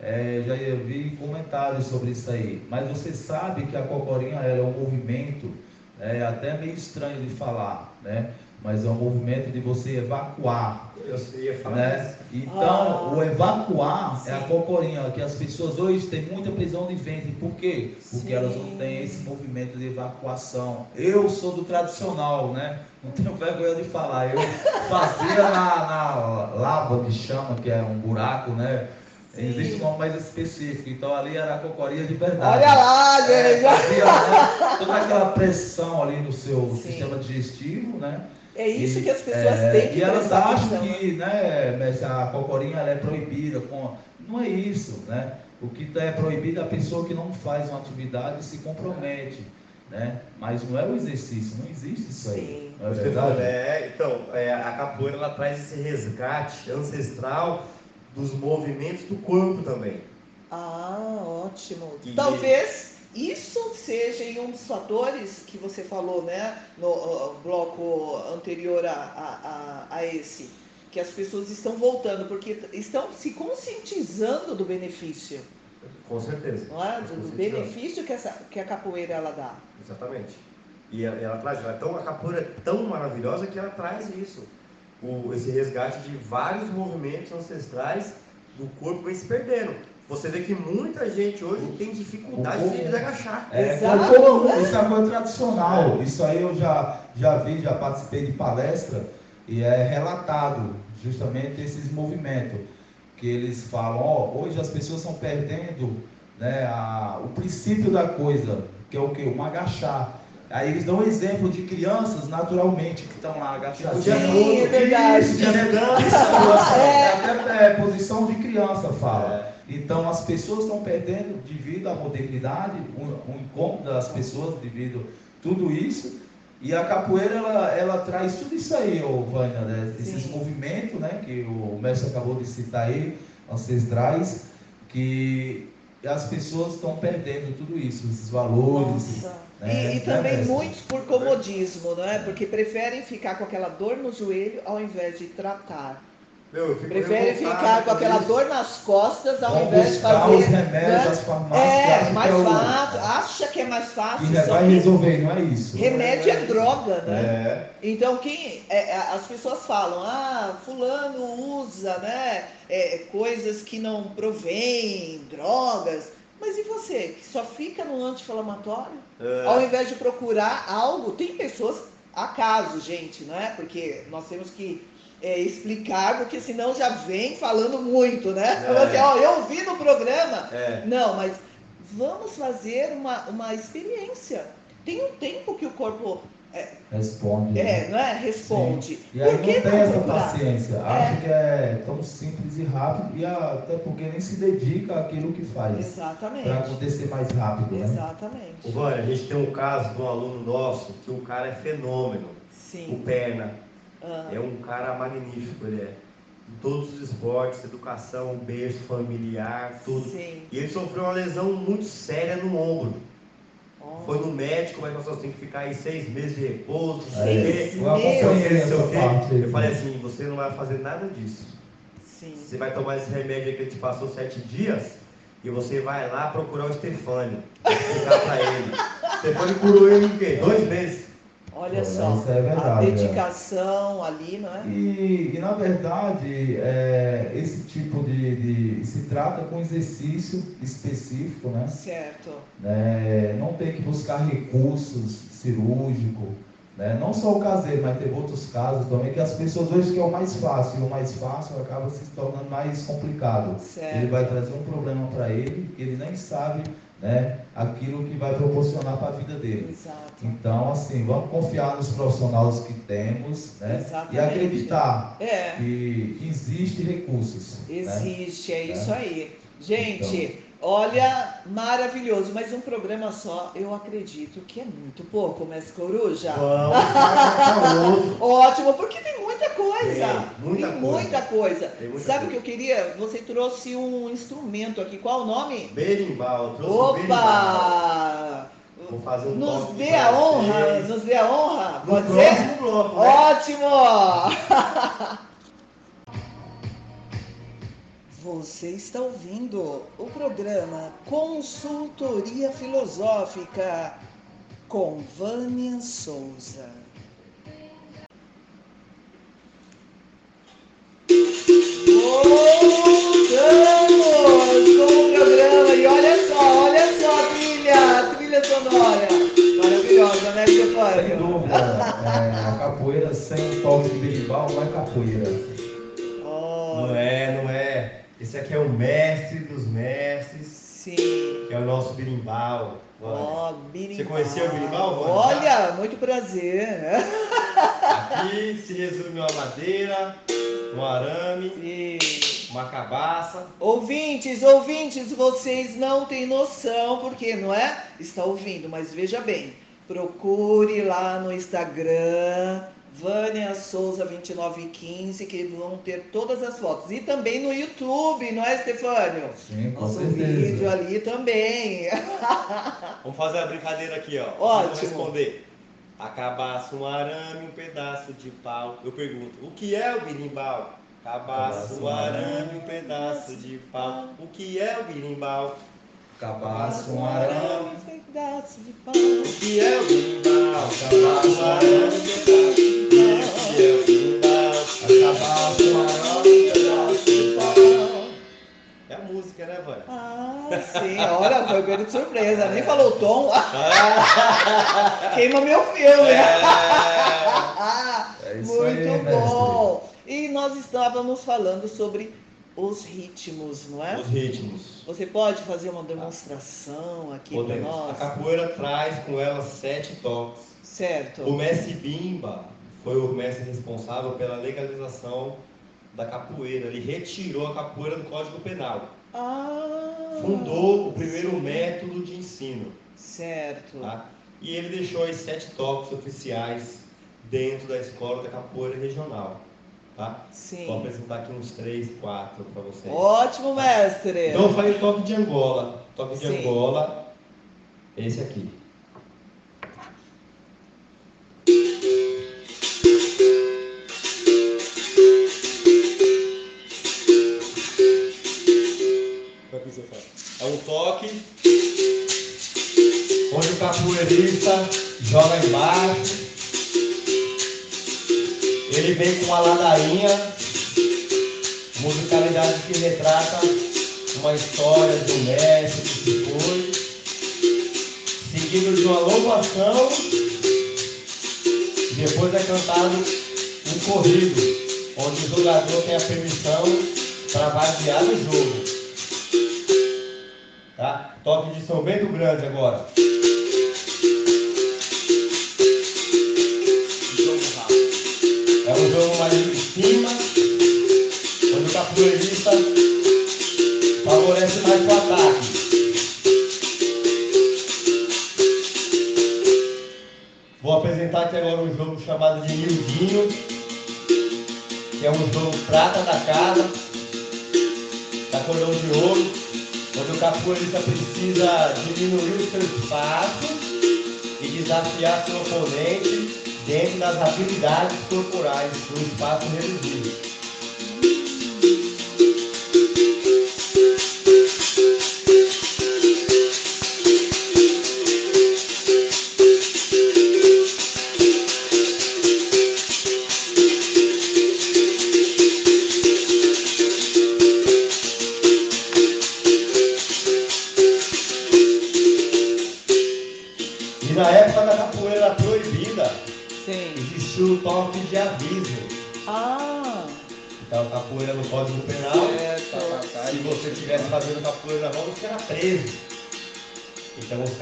é, já vi comentários sobre isso aí. Mas você sabe que a cocorinha é um movimento é até meio estranho de falar, né? Mas é um movimento de você evacuar eu ia falar né? Então, ah, o evacuar sim. é a cocorinha, que as pessoas hoje têm muita prisão de ventre. Por quê? Porque sim. elas não têm esse movimento de evacuação. Eu sou do tradicional, né? Não tenho vergonha de falar. Eu fazia na, na lava que chama, que é um buraco, né? Sim. Existe um nome mais específico, então ali era a cocorinha de verdade. Olha lá, é, gente! É, fazia, né, toda aquela pressão ali no seu sistema digestivo, né? É isso e, que as pessoas é, têm que E elas acham que né, a cocorinha é proibida. Com... Não é isso, né? O que é proibido é a pessoa que não faz uma atividade e se compromete. Né? Mas não é o exercício, não existe isso aí. Sim. Não é verdade? É, então, é, a capoeira ela traz esse resgate ancestral dos movimentos do corpo também. Ah, ótimo. E... Talvez isso seja um dos fatores que você falou né, no bloco anterior a, a, a, esse, que as pessoas estão voltando, porque estão se conscientizando do benefício. Com certeza. Não é? Do, do benefício que, essa, que a capoeira ela dá. Exatamente. E ela, ela traz, ela é tão, a capoeira é tão maravilhosa que ela traz isso. O, esse resgate de vários movimentos ancestrais do corpo vem se perdendo. Você vê que muita gente hoje tem dificuldade de, de agachar. É, Exato. Isso é coisa tradicional. É. Isso aí eu já, já vi, já participei de palestra e é relatado justamente esses movimentos que eles falam, ó, hoje as pessoas estão perdendo né, a, o princípio da coisa, que é o que? Um agachar. Aí eles dão um exemplo de crianças naturalmente que estão lá agachadas. Sim, é verdade. Isso, é, é. Até é, posição de criança fala. É. Então as pessoas estão perdendo devido à modernidade, o, o encontro das pessoas devido a tudo isso. E a capoeira ela, ela traz tudo isso aí, ô Vânia, né? esses Sim. movimentos, né, que o mestre acabou de citar aí, ancestrais, que as pessoas estão perdendo tudo isso, esses valores. Né? E, e, também né, muitos por comodismo, não é? Porque preferem ficar com aquela dor no joelho ao invés de tratar. Meu, Prefere ficar com aquela isso. dor nas costas ao invés de fazer. Os remédios, né? farmácias, é, mais é fácil. Acha que é mais fácil. E vai resolver, não é isso. Remédio é, é droga, né? É. Então quem. É, é, as pessoas falam, ah, fulano usa né, é, coisas que não provém, drogas. Mas e você, que só fica no anti-inflamatório? Ao invés de procurar algo, tem pessoas, acaso, gente, não é? Porque nós temos que é, explicar, porque senão já vem falando muito, né? É. Assim, ó, eu vi no programa. É. Não, mas vamos fazer uma, uma experiência. Tem um tempo que o corpo é, responde. É, né? não é? Responde. Sim. E aí Por não tem essa paciência. É. Acho que é tão simples e rápido, e até porque nem se dedica àquilo que faz. Exatamente. Para acontecer mais rápido. Né? Exatamente. Né? Vânia, a gente tem um caso de um aluno nosso que o cara é fenômeno. Sim. O Perna é um cara magnífico, ele é. Em todos os esportes, educação, berço familiar, tudo. Sim. E ele sofreu uma lesão muito séria no ombro. Oh. Foi no médico, mas nós tem que ficar aí seis meses de repouso. Seis eu acompanhei Eu falei assim, você não vai fazer nada disso. Sim. Você vai tomar esse remédio aí que ele te passou sete dias e você vai lá procurar o Stefânio. Explicar pra ele. O Stefânio curou ele em quê? Dois meses. Olha só, é verdade, a é. dedicação é. ali, não é? E, e na verdade, é, esse tipo de, de, se trata com exercício específico, né? Certo. É, não tem que buscar recursos cirúrgicos, né? não só o caseiro, mas tem outros casos também, que as pessoas hoje que é o mais fácil, e o mais fácil acaba se tornando mais complicado. Certo. Ele vai trazer um problema para ele, que ele nem sabe né, aquilo que vai proporcionar para a vida dele. Exato. Então, assim, vamos confiar nos profissionais que temos né, e acreditar é. que, que existe recursos. Né. Existe, né? é isso é. aí. Gente, então, olha, maravilhoso, mas um programa só, eu acredito que é muito pouco, Mestre Coruja. Vamos, <laughs> Ótimo, porque tem muita coisa. Tem muita Tem coisa. muita coisa. Muita Sabe o que eu queria? Você trouxe um instrumento aqui. Qual o nome? Berimbau, trouxe o berimbau. Opa! Vou fazer um Nos dê a honra, vocês. nos dê a honra. No Pode ser? bloco, né? Ótimo! <laughs> Você está ouvindo o programa Consultoria Filosófica com Vânia Souza. Voltamos com o programa e olha só, olha só a trilha, a trilha sonora. Maravilhosa, né, Sem Stefânio? dúvida, é, a capoeira sem toque de berimbau não é capoeira. Oh, Não é, não é. Esse aqui é o mestre dos mestres, sim. que é o nosso berimbau. Olha. Ó, birimbau. Você conhecia o birimbau? Olha, muito prazer. Aqui se resume uma madeira, um arame, Sim. uma cabaça. Ouvintes, ouvintes, vocês não têm noção, porque não é? Está ouvindo, mas veja bem. Procure lá no Instagram, Vânia Souza 2915, que vão ter todas as fotos. E também no YouTube, não é, Stefânio? Sim, com Nosso vídeo certeza. ali também. <laughs> Vamos fazer a brincadeira aqui, ó. Ótimo. vão responder. A cabaça, um arame, um pedaço de pau. Eu pergunto, o que é o birimbau? Cabaça, um arame, um pedaço de pau. O que é o birimbau? Cabaço, um arame. Pedaço de pau. Que é o um arame, pedaço de pau. Que é o um arame, pedaço de pau. É a música, né, Vânia? Ah, sim. Olha, foi pego de surpresa. Nem falou o tom. Queima meu filme. é. É isso muito aí, mestre. bom. E nós estávamos falando sobre os ritmos, não é? Os ritmos. Você pode fazer uma demonstração aqui para Podemos. A nós? capoeira traz com ela sete toques. Certo. O mestre Bimba foi o mestre responsável pela legalização da capoeira. Ele retirou a capoeira do Código Penal. Ah, Fundou o primeiro método de ensino. Certo. Tá? E ele deixou os sete toques oficiais dentro da escola da capoeira regional. Tá? Vou Sim. apresentar aqui uns três, quatro para vocês. Ótimo, mestre. Então eu falei toque de Angola. Toque de Sim. Angola, esse aqui. É? É um toque onde o capoeirista joga embaixo. Ele vem com uma ladainha, musicalidade que retrata uma história um mestre que se foi, seguido de uma louvação, depois é cantado um corrido, onde o jogador tem a permissão para vaziar no jogo. Tá? Toque de São Bento Grande agora. Nildinho, que é um jogo prata da casa, da cordão de ouro, onde o capoeirista precisa diminuir o seu espaço e desafiar seu oponente dentro das habilidades corporais no espaço reduzido.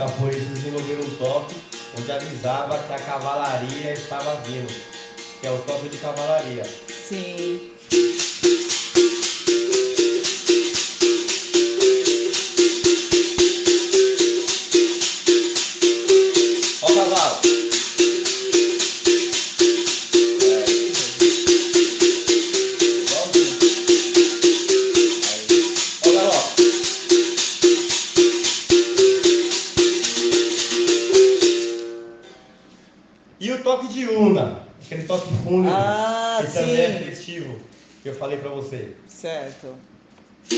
Os capoeiristas desenvolveram um toque onde avisava que a cavalaria estava vindo, que é o toque de cavalaria. Sim. 对。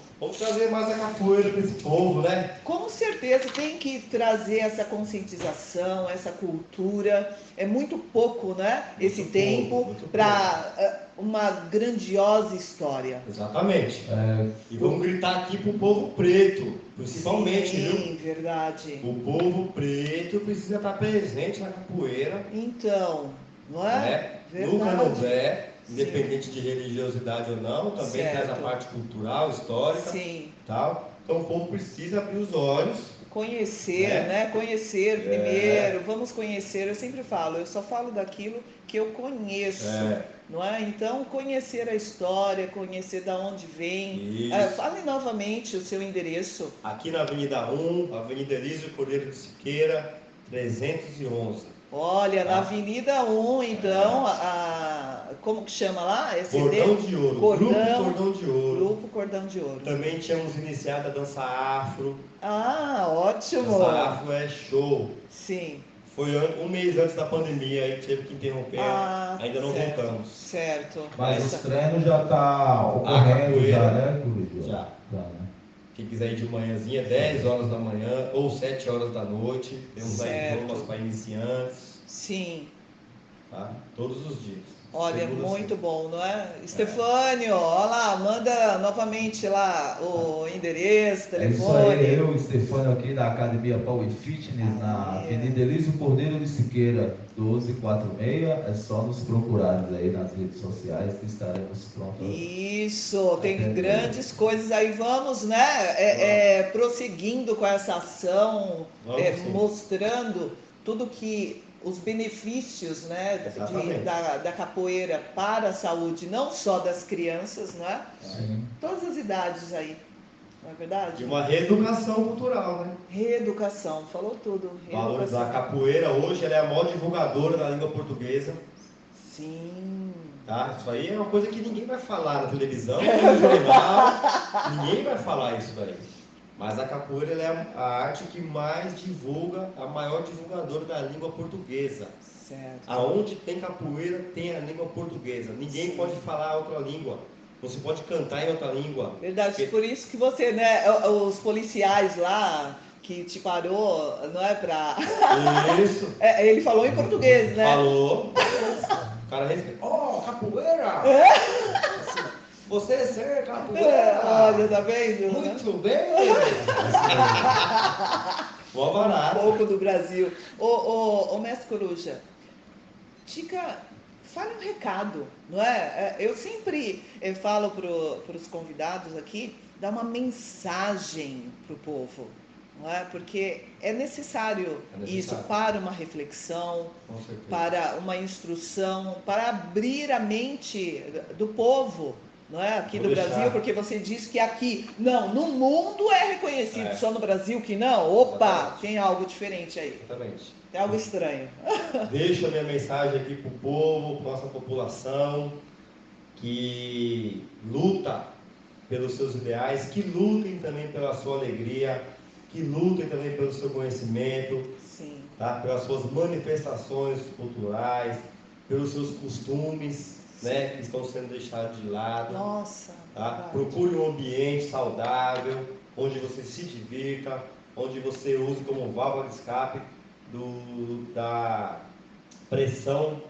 Vamos trazer mais a capoeira para esse povo, né? Com certeza tem que trazer essa conscientização, essa cultura. É muito pouco, né? Muito esse tempo para eh, uma grandiosa história. Exatamente. É... E vamos gritar aqui para o povo preto, principalmente, Sim, viu? verdade. O povo preto precisa estar presente na capoeira. Então, não é? é? Nunca não é independente de religiosidade ou não, também certo. traz a parte cultural, histórica, Sim. tal. Então o povo precisa abrir os olhos. Conhecer, né? né? Conhecer é. primeiro, vamos conhecer. Eu sempre falo, eu só falo daquilo que eu conheço. É. Não é? Então, conhecer a história, conhecer da onde vem. É, fale novamente o seu endereço. Aqui na Avenida 1, Avenida Elísio Cordeiro de Siqueira, 311. Olha, na ah. Avenida 1, então, a, como que chama lá? Esse Cordão de Ouro. Cordão, Grupo Cordão de Ouro. Grupo Cordão de Ouro. Também tínhamos iniciado a dança afro. Ah, ótimo. Dança afro é show. Sim. Foi um mês antes da pandemia, aí teve que interromper, ah, ainda não certo, voltamos. Certo. Mas Essa... os treinos já tá ocorrendo já, né, Já. já? Quem quiser ir de manhãzinha, 10 horas da manhã ou 7 horas da noite. Temos certo. aí provas para iniciantes. Sim. Tá? Todos os dias. Olha, muito bom, não é? Estefânio, olha lá, manda novamente lá o endereço, telefone. É isso aí, eu, Estefânio, aqui da Academia Power Fitness, na Avenida Elísio Cordeiro de Siqueira, 1246. É só nos procurar aí nas redes sociais que estaremos prontos. Isso, tem grandes coisas aí. Vamos, né? É, é, prosseguindo com essa ação, é, mostrando tudo que os benefícios né, de, da, da, capoeira para a saúde, não só das crianças, né? Sim. Todas as idades aí, não é verdade? De uma reeducação cultural, né? Reeducação, falou tudo. Valorizar a capoeira hoje, ela é a maior divulgadora da língua portuguesa. Sim. Tá? Isso aí é uma coisa que ninguém vai falar na televisão, <laughs> no jornal, ninguém vai falar isso daí. Mas a capoeira é a arte que mais divulga, a maior divulgadora da língua portuguesa. Certo. Aonde tem capoeira, tem a língua portuguesa. Ninguém Sim. pode falar outra língua. Se pode cantar em outra língua. Verdade, porque... por isso que você, né, os policiais lá que te parou, não é pra. <laughs> Isso. é, ele falou em português, né? Falou. O cara respeitou. Oh, capoeira! É? Você é ser capoeira. É, olha, tá vendo? Muito bem. <laughs> Boa barato. Um pouco do Brasil. Ô, ô, ô mestre Coruja, diga, fale um recado, não é? é eu sempre eu falo para os convidados aqui, dá uma mensagem para o povo, não é? Porque é necessário, é necessário, isso para uma reflexão, para uma instrução, para abrir a mente do povo não é? Aqui Vou do deixar. Brasil, porque você disse que aqui, não, no mundo é reconhecido, é. só no Brasil que não. Opa, Exatamente. tem algo diferente aí. Exatamente. Tem algo estranho. <laughs> Deixa a minha mensagem aqui para o povo, para nossa população, que luta pelos seus ideais, que lutem também pela sua alegria, que lutem também pelo seu conhecimento, Sim. Tá? pelas suas manifestações culturais, pelos seus costumes né, que estão sendo deixados de lado. Nossa. Tá? Procure um ambiente saudável, onde você se divirta, onde você use como válvula de escape do, da, pressão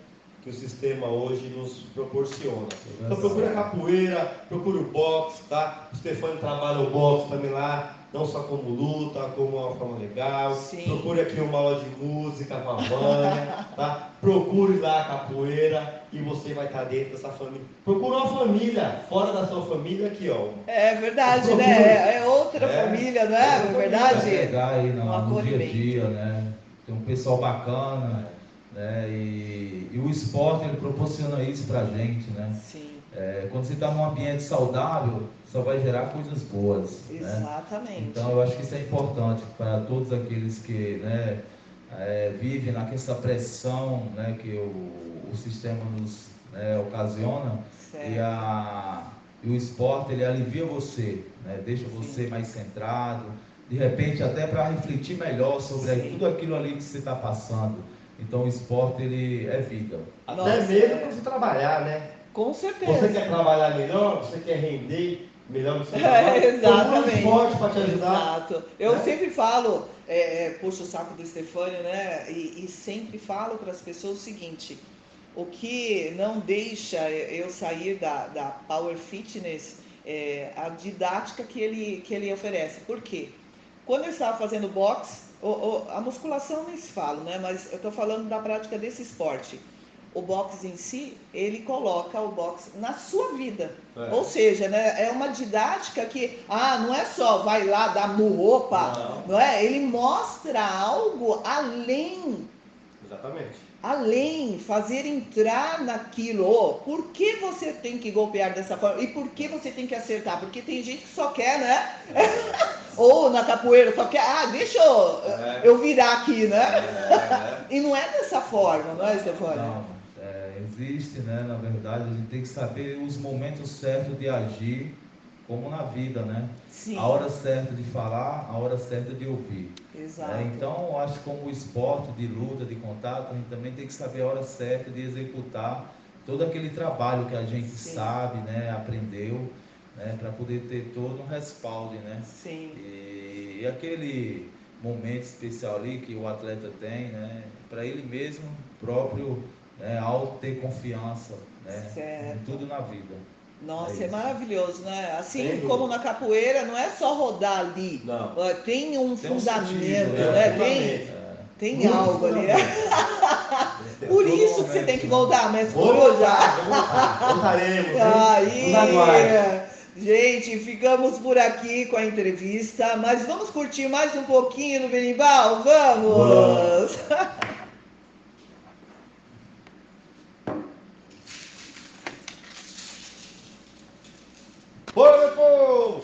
que o sistema hoje nos proporciona. Então procure a capoeira, procure o boxe, tá? O Stefano trabalha o boxe também lá, não só como luta, como uma forma legal. Sim. Procure aqui uma aula de música, uma Vânia, tá? Procure lá a capoeira e você vai estar dentro dessa família. Procure uma família, fora da sua família aqui, ó. É verdade, Procure. né? É outra é. família, não é? É verdade? É aí no, no dia a dia, né? Tem um pessoal bacana né? E, e, o esporte ele proporciona isso para a gente, né? Sim. É, quando você está num ambiente saudável, só vai gerar coisas boas. Né? Exatamente. Né? Então eu acho que isso é importante para todos aqueles que né, é, vivem naquela pressão né, que o, o sistema nos né, ocasiona e, a, e, o esporte ele alivia você, né, deixa você Sim. mais centrado, de repente até para refletir melhor sobre tudo aquilo ali que você está passando. Então o esporte ele é vida. Até Nossa, mesmo é... para você trabalhar, né? Com certeza. Você quer trabalhar melhor, você quer render melhor no. <laughs> É, exatamente. esporte para te ajudar. Exato. Eu né? sempre falo, é, é, puxo o saco do Stefânio, né? E, e sempre falo para as pessoas o seguinte: o que não deixa eu sair da, da Power Fitness é a didática que ele, que ele oferece. Por quê? Quando eu estava fazendo boxe, o, o, a musculação nem se fala, né? Mas eu estou falando da prática desse esporte. O boxe em si, ele coloca o boxe na sua vida. É. Ou seja, né, é uma didática que, ah, não é só vai lá dar murropa, não. não é? Ele mostra algo além. Exatamente além, fazer entrar naquilo. Oh, por que você tem que golpear dessa forma? E por que você tem que acertar? Porque tem gente que só quer, né? É. <laughs> Ou na capoeira só quer, ah, deixa eu, é. eu virar aqui, né? É. <laughs> e não é dessa forma, não é, Stefania? Não, é, existe, né? Na verdade, a gente tem que saber os momentos certos de agir como na vida, né? Sim. A hora certa de falar, a hora certa de ouvir. Exato. É, então, acho que como o esporte de luta, de contato, a gente também tem que saber a hora certa de executar todo aquele trabalho que a gente Sim. sabe, né, aprendeu, né, para poder ter todo um respaldo, né? Sim. E, e aquele momento especial ali que o atleta tem, né, para ele mesmo próprio, né, ao ter confiança, né, em tudo na vida. Nossa, é, é, maravilhoso, né? Assim como na capoeira, não é só rodar ali. Não. Tem um tem fundamento, um sentido, né? né? Tem, tem algo ali. Por isso que você tem que voltar, mas vou já. Voltaremos. Aí. Gente, ficamos por aqui com a entrevista, mas vamos curtir mais um pouquinho no Benimbal? Vamos! vamos. <laughs> Bora, povo!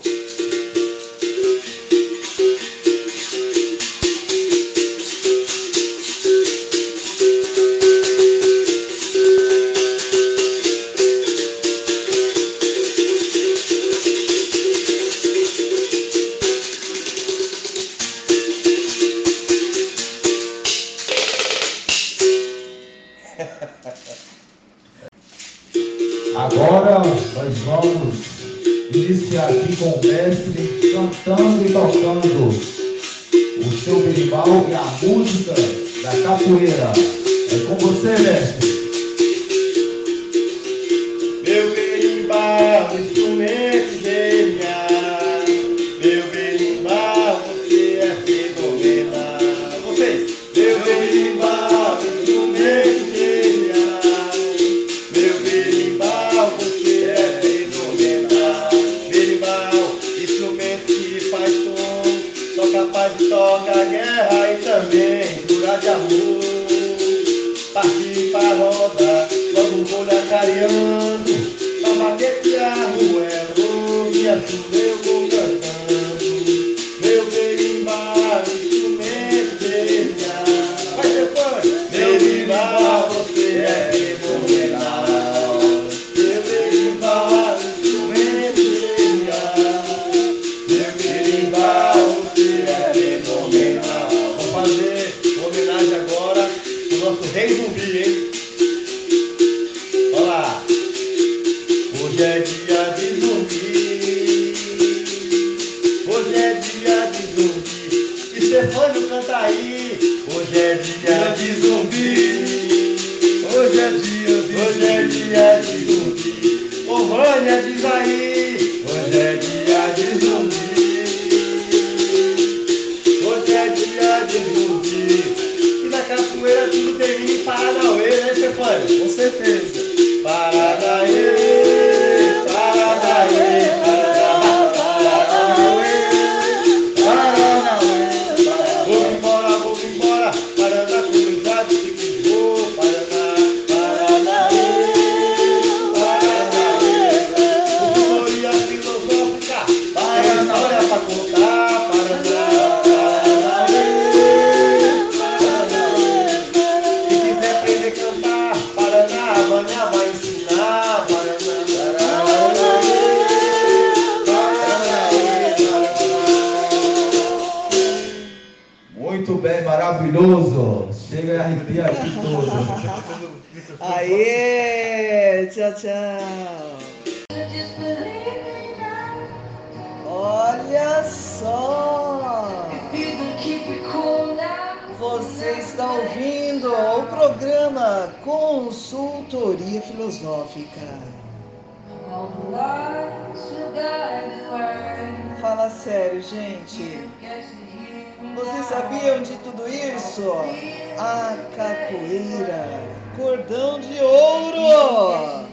Cordão de ouro.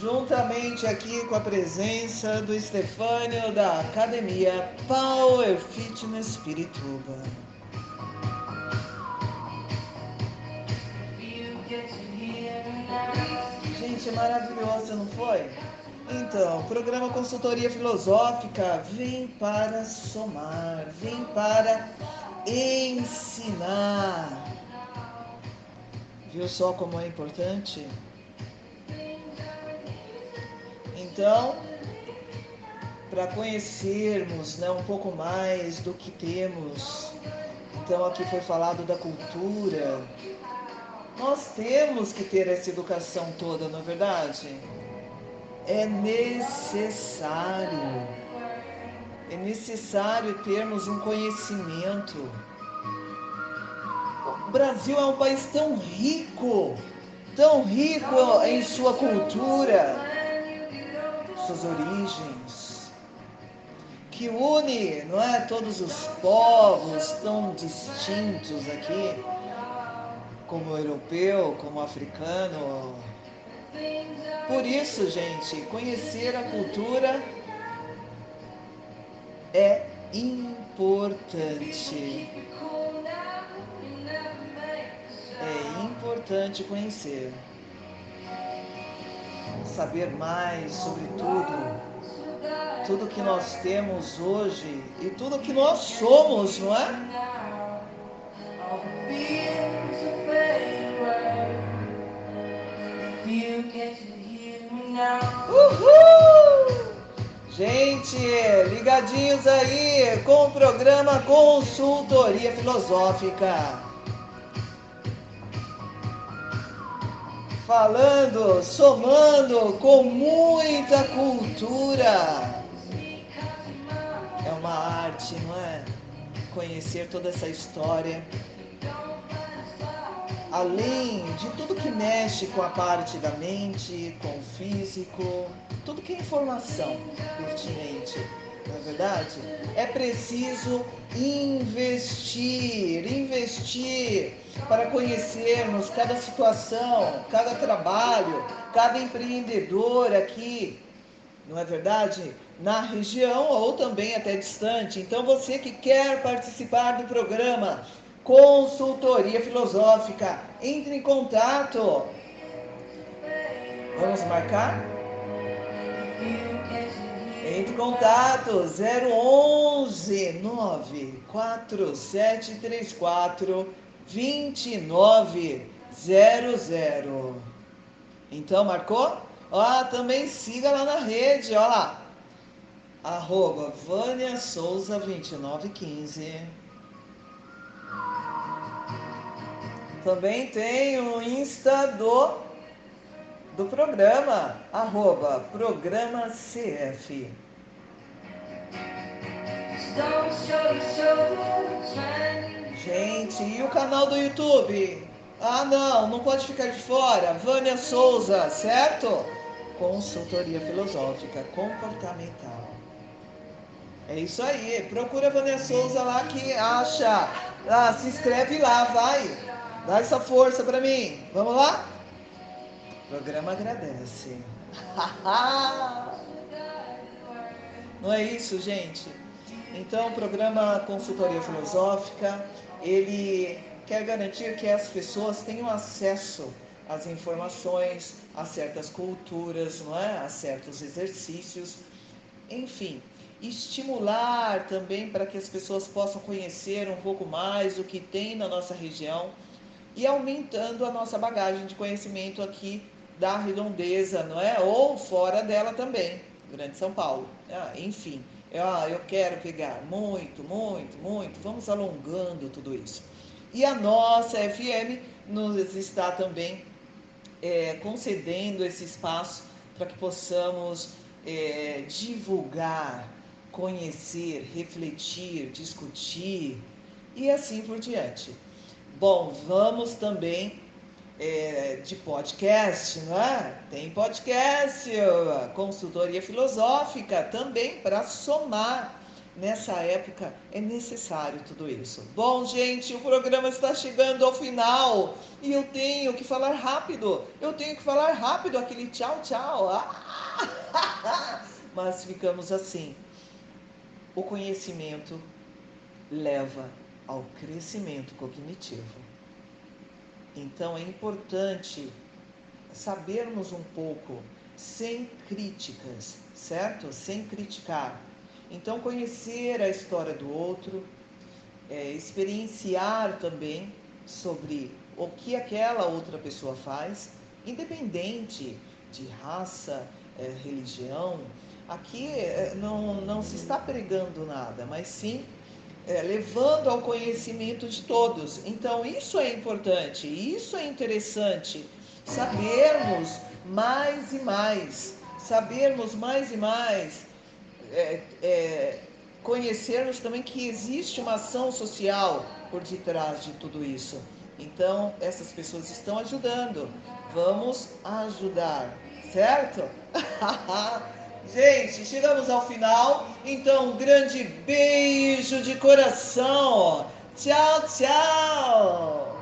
Juntamente aqui com a presença do Estefânio da Academia Power Fitness Pirituba. Gente, maravilhoso, não foi? Então, programa Consultoria Filosófica vem para somar, vem para ensinar. Viu só como é importante? Então, para conhecermos né, um pouco mais do que temos, então aqui foi falado da cultura. Nós temos que ter essa educação toda, não é verdade? É necessário. É necessário termos um conhecimento. O Brasil é um país tão rico, tão rico em sua cultura, suas origens, que une, não é, todos os povos tão distintos aqui, como europeu, como africano. Por isso, gente, conhecer a cultura é importante. É importante conhecer. Saber mais sobre tudo. Tudo que nós temos hoje e tudo que nós somos, não é? Uhul! Gente, ligadinhos aí com o programa Consultoria Filosófica. Falando, somando com muita cultura. É uma arte, não é? Conhecer toda essa história além de tudo que mexe com a parte da mente, com o físico, tudo que é informação pertinente, não é verdade? É preciso investir, investir para conhecermos cada situação, cada trabalho, cada empreendedor aqui, não é verdade? Na região ou também até distante. Então, você que quer participar do programa, consultoria filosófica. Entre em contato. Vamos marcar? Entre em contato 011 94734 2900. Então, marcou? Ó, também siga lá na rede, ó lá. Arroba Vânia Souza 2915. Também tem o Insta do, do programa, arroba programa CF. Gente, e o canal do YouTube? Ah, não, não pode ficar de fora. Vânia Souza, certo? Consultoria filosófica comportamental. É isso aí. Procura a Vânia Souza lá que acha. Ah, se inscreve lá, vai. Dá essa força para mim. Vamos lá? O programa agradece. <laughs> Não é isso, gente? Então, o programa Consultoria Filosófica, ele quer garantir que as pessoas tenham acesso às informações, a certas culturas, não é? a certos exercícios, enfim, estimular também para que as pessoas possam conhecer um pouco mais o que tem na nossa região e aumentando a nossa bagagem de conhecimento aqui da redondeza, não é? Ou fora dela também, Grande São Paulo. Ah, enfim, ah, eu quero pegar muito, muito, muito. Vamos alongando tudo isso. E a nossa FM nos está também é, concedendo esse espaço para que possamos é, divulgar, conhecer, refletir, discutir e assim por diante. Bom, vamos também é, de podcast, não é? Tem podcast, consultoria filosófica também para somar. Nessa época é necessário tudo isso. Bom, gente, o programa está chegando ao final e eu tenho que falar rápido. Eu tenho que falar rápido aquele tchau, tchau. Ah! <laughs> Mas ficamos assim. O conhecimento leva ao crescimento cognitivo. Então é importante sabermos um pouco sem críticas, certo? Sem criticar. Então conhecer a história do outro, é, experienciar também sobre o que aquela outra pessoa faz, independente de raça, é, religião. Aqui é, não, não se está pregando nada, mas sim é, levando ao conhecimento de todos. Então, isso é importante, isso é interessante, sabermos mais e mais, sabermos mais e mais, é, é, conhecermos também que existe uma ação social por detrás de tudo isso. Então, essas pessoas estão ajudando. Vamos ajudar, certo? <laughs> Gente, chegamos ao final. Então, um grande beijo de coração. Tchau, tchau.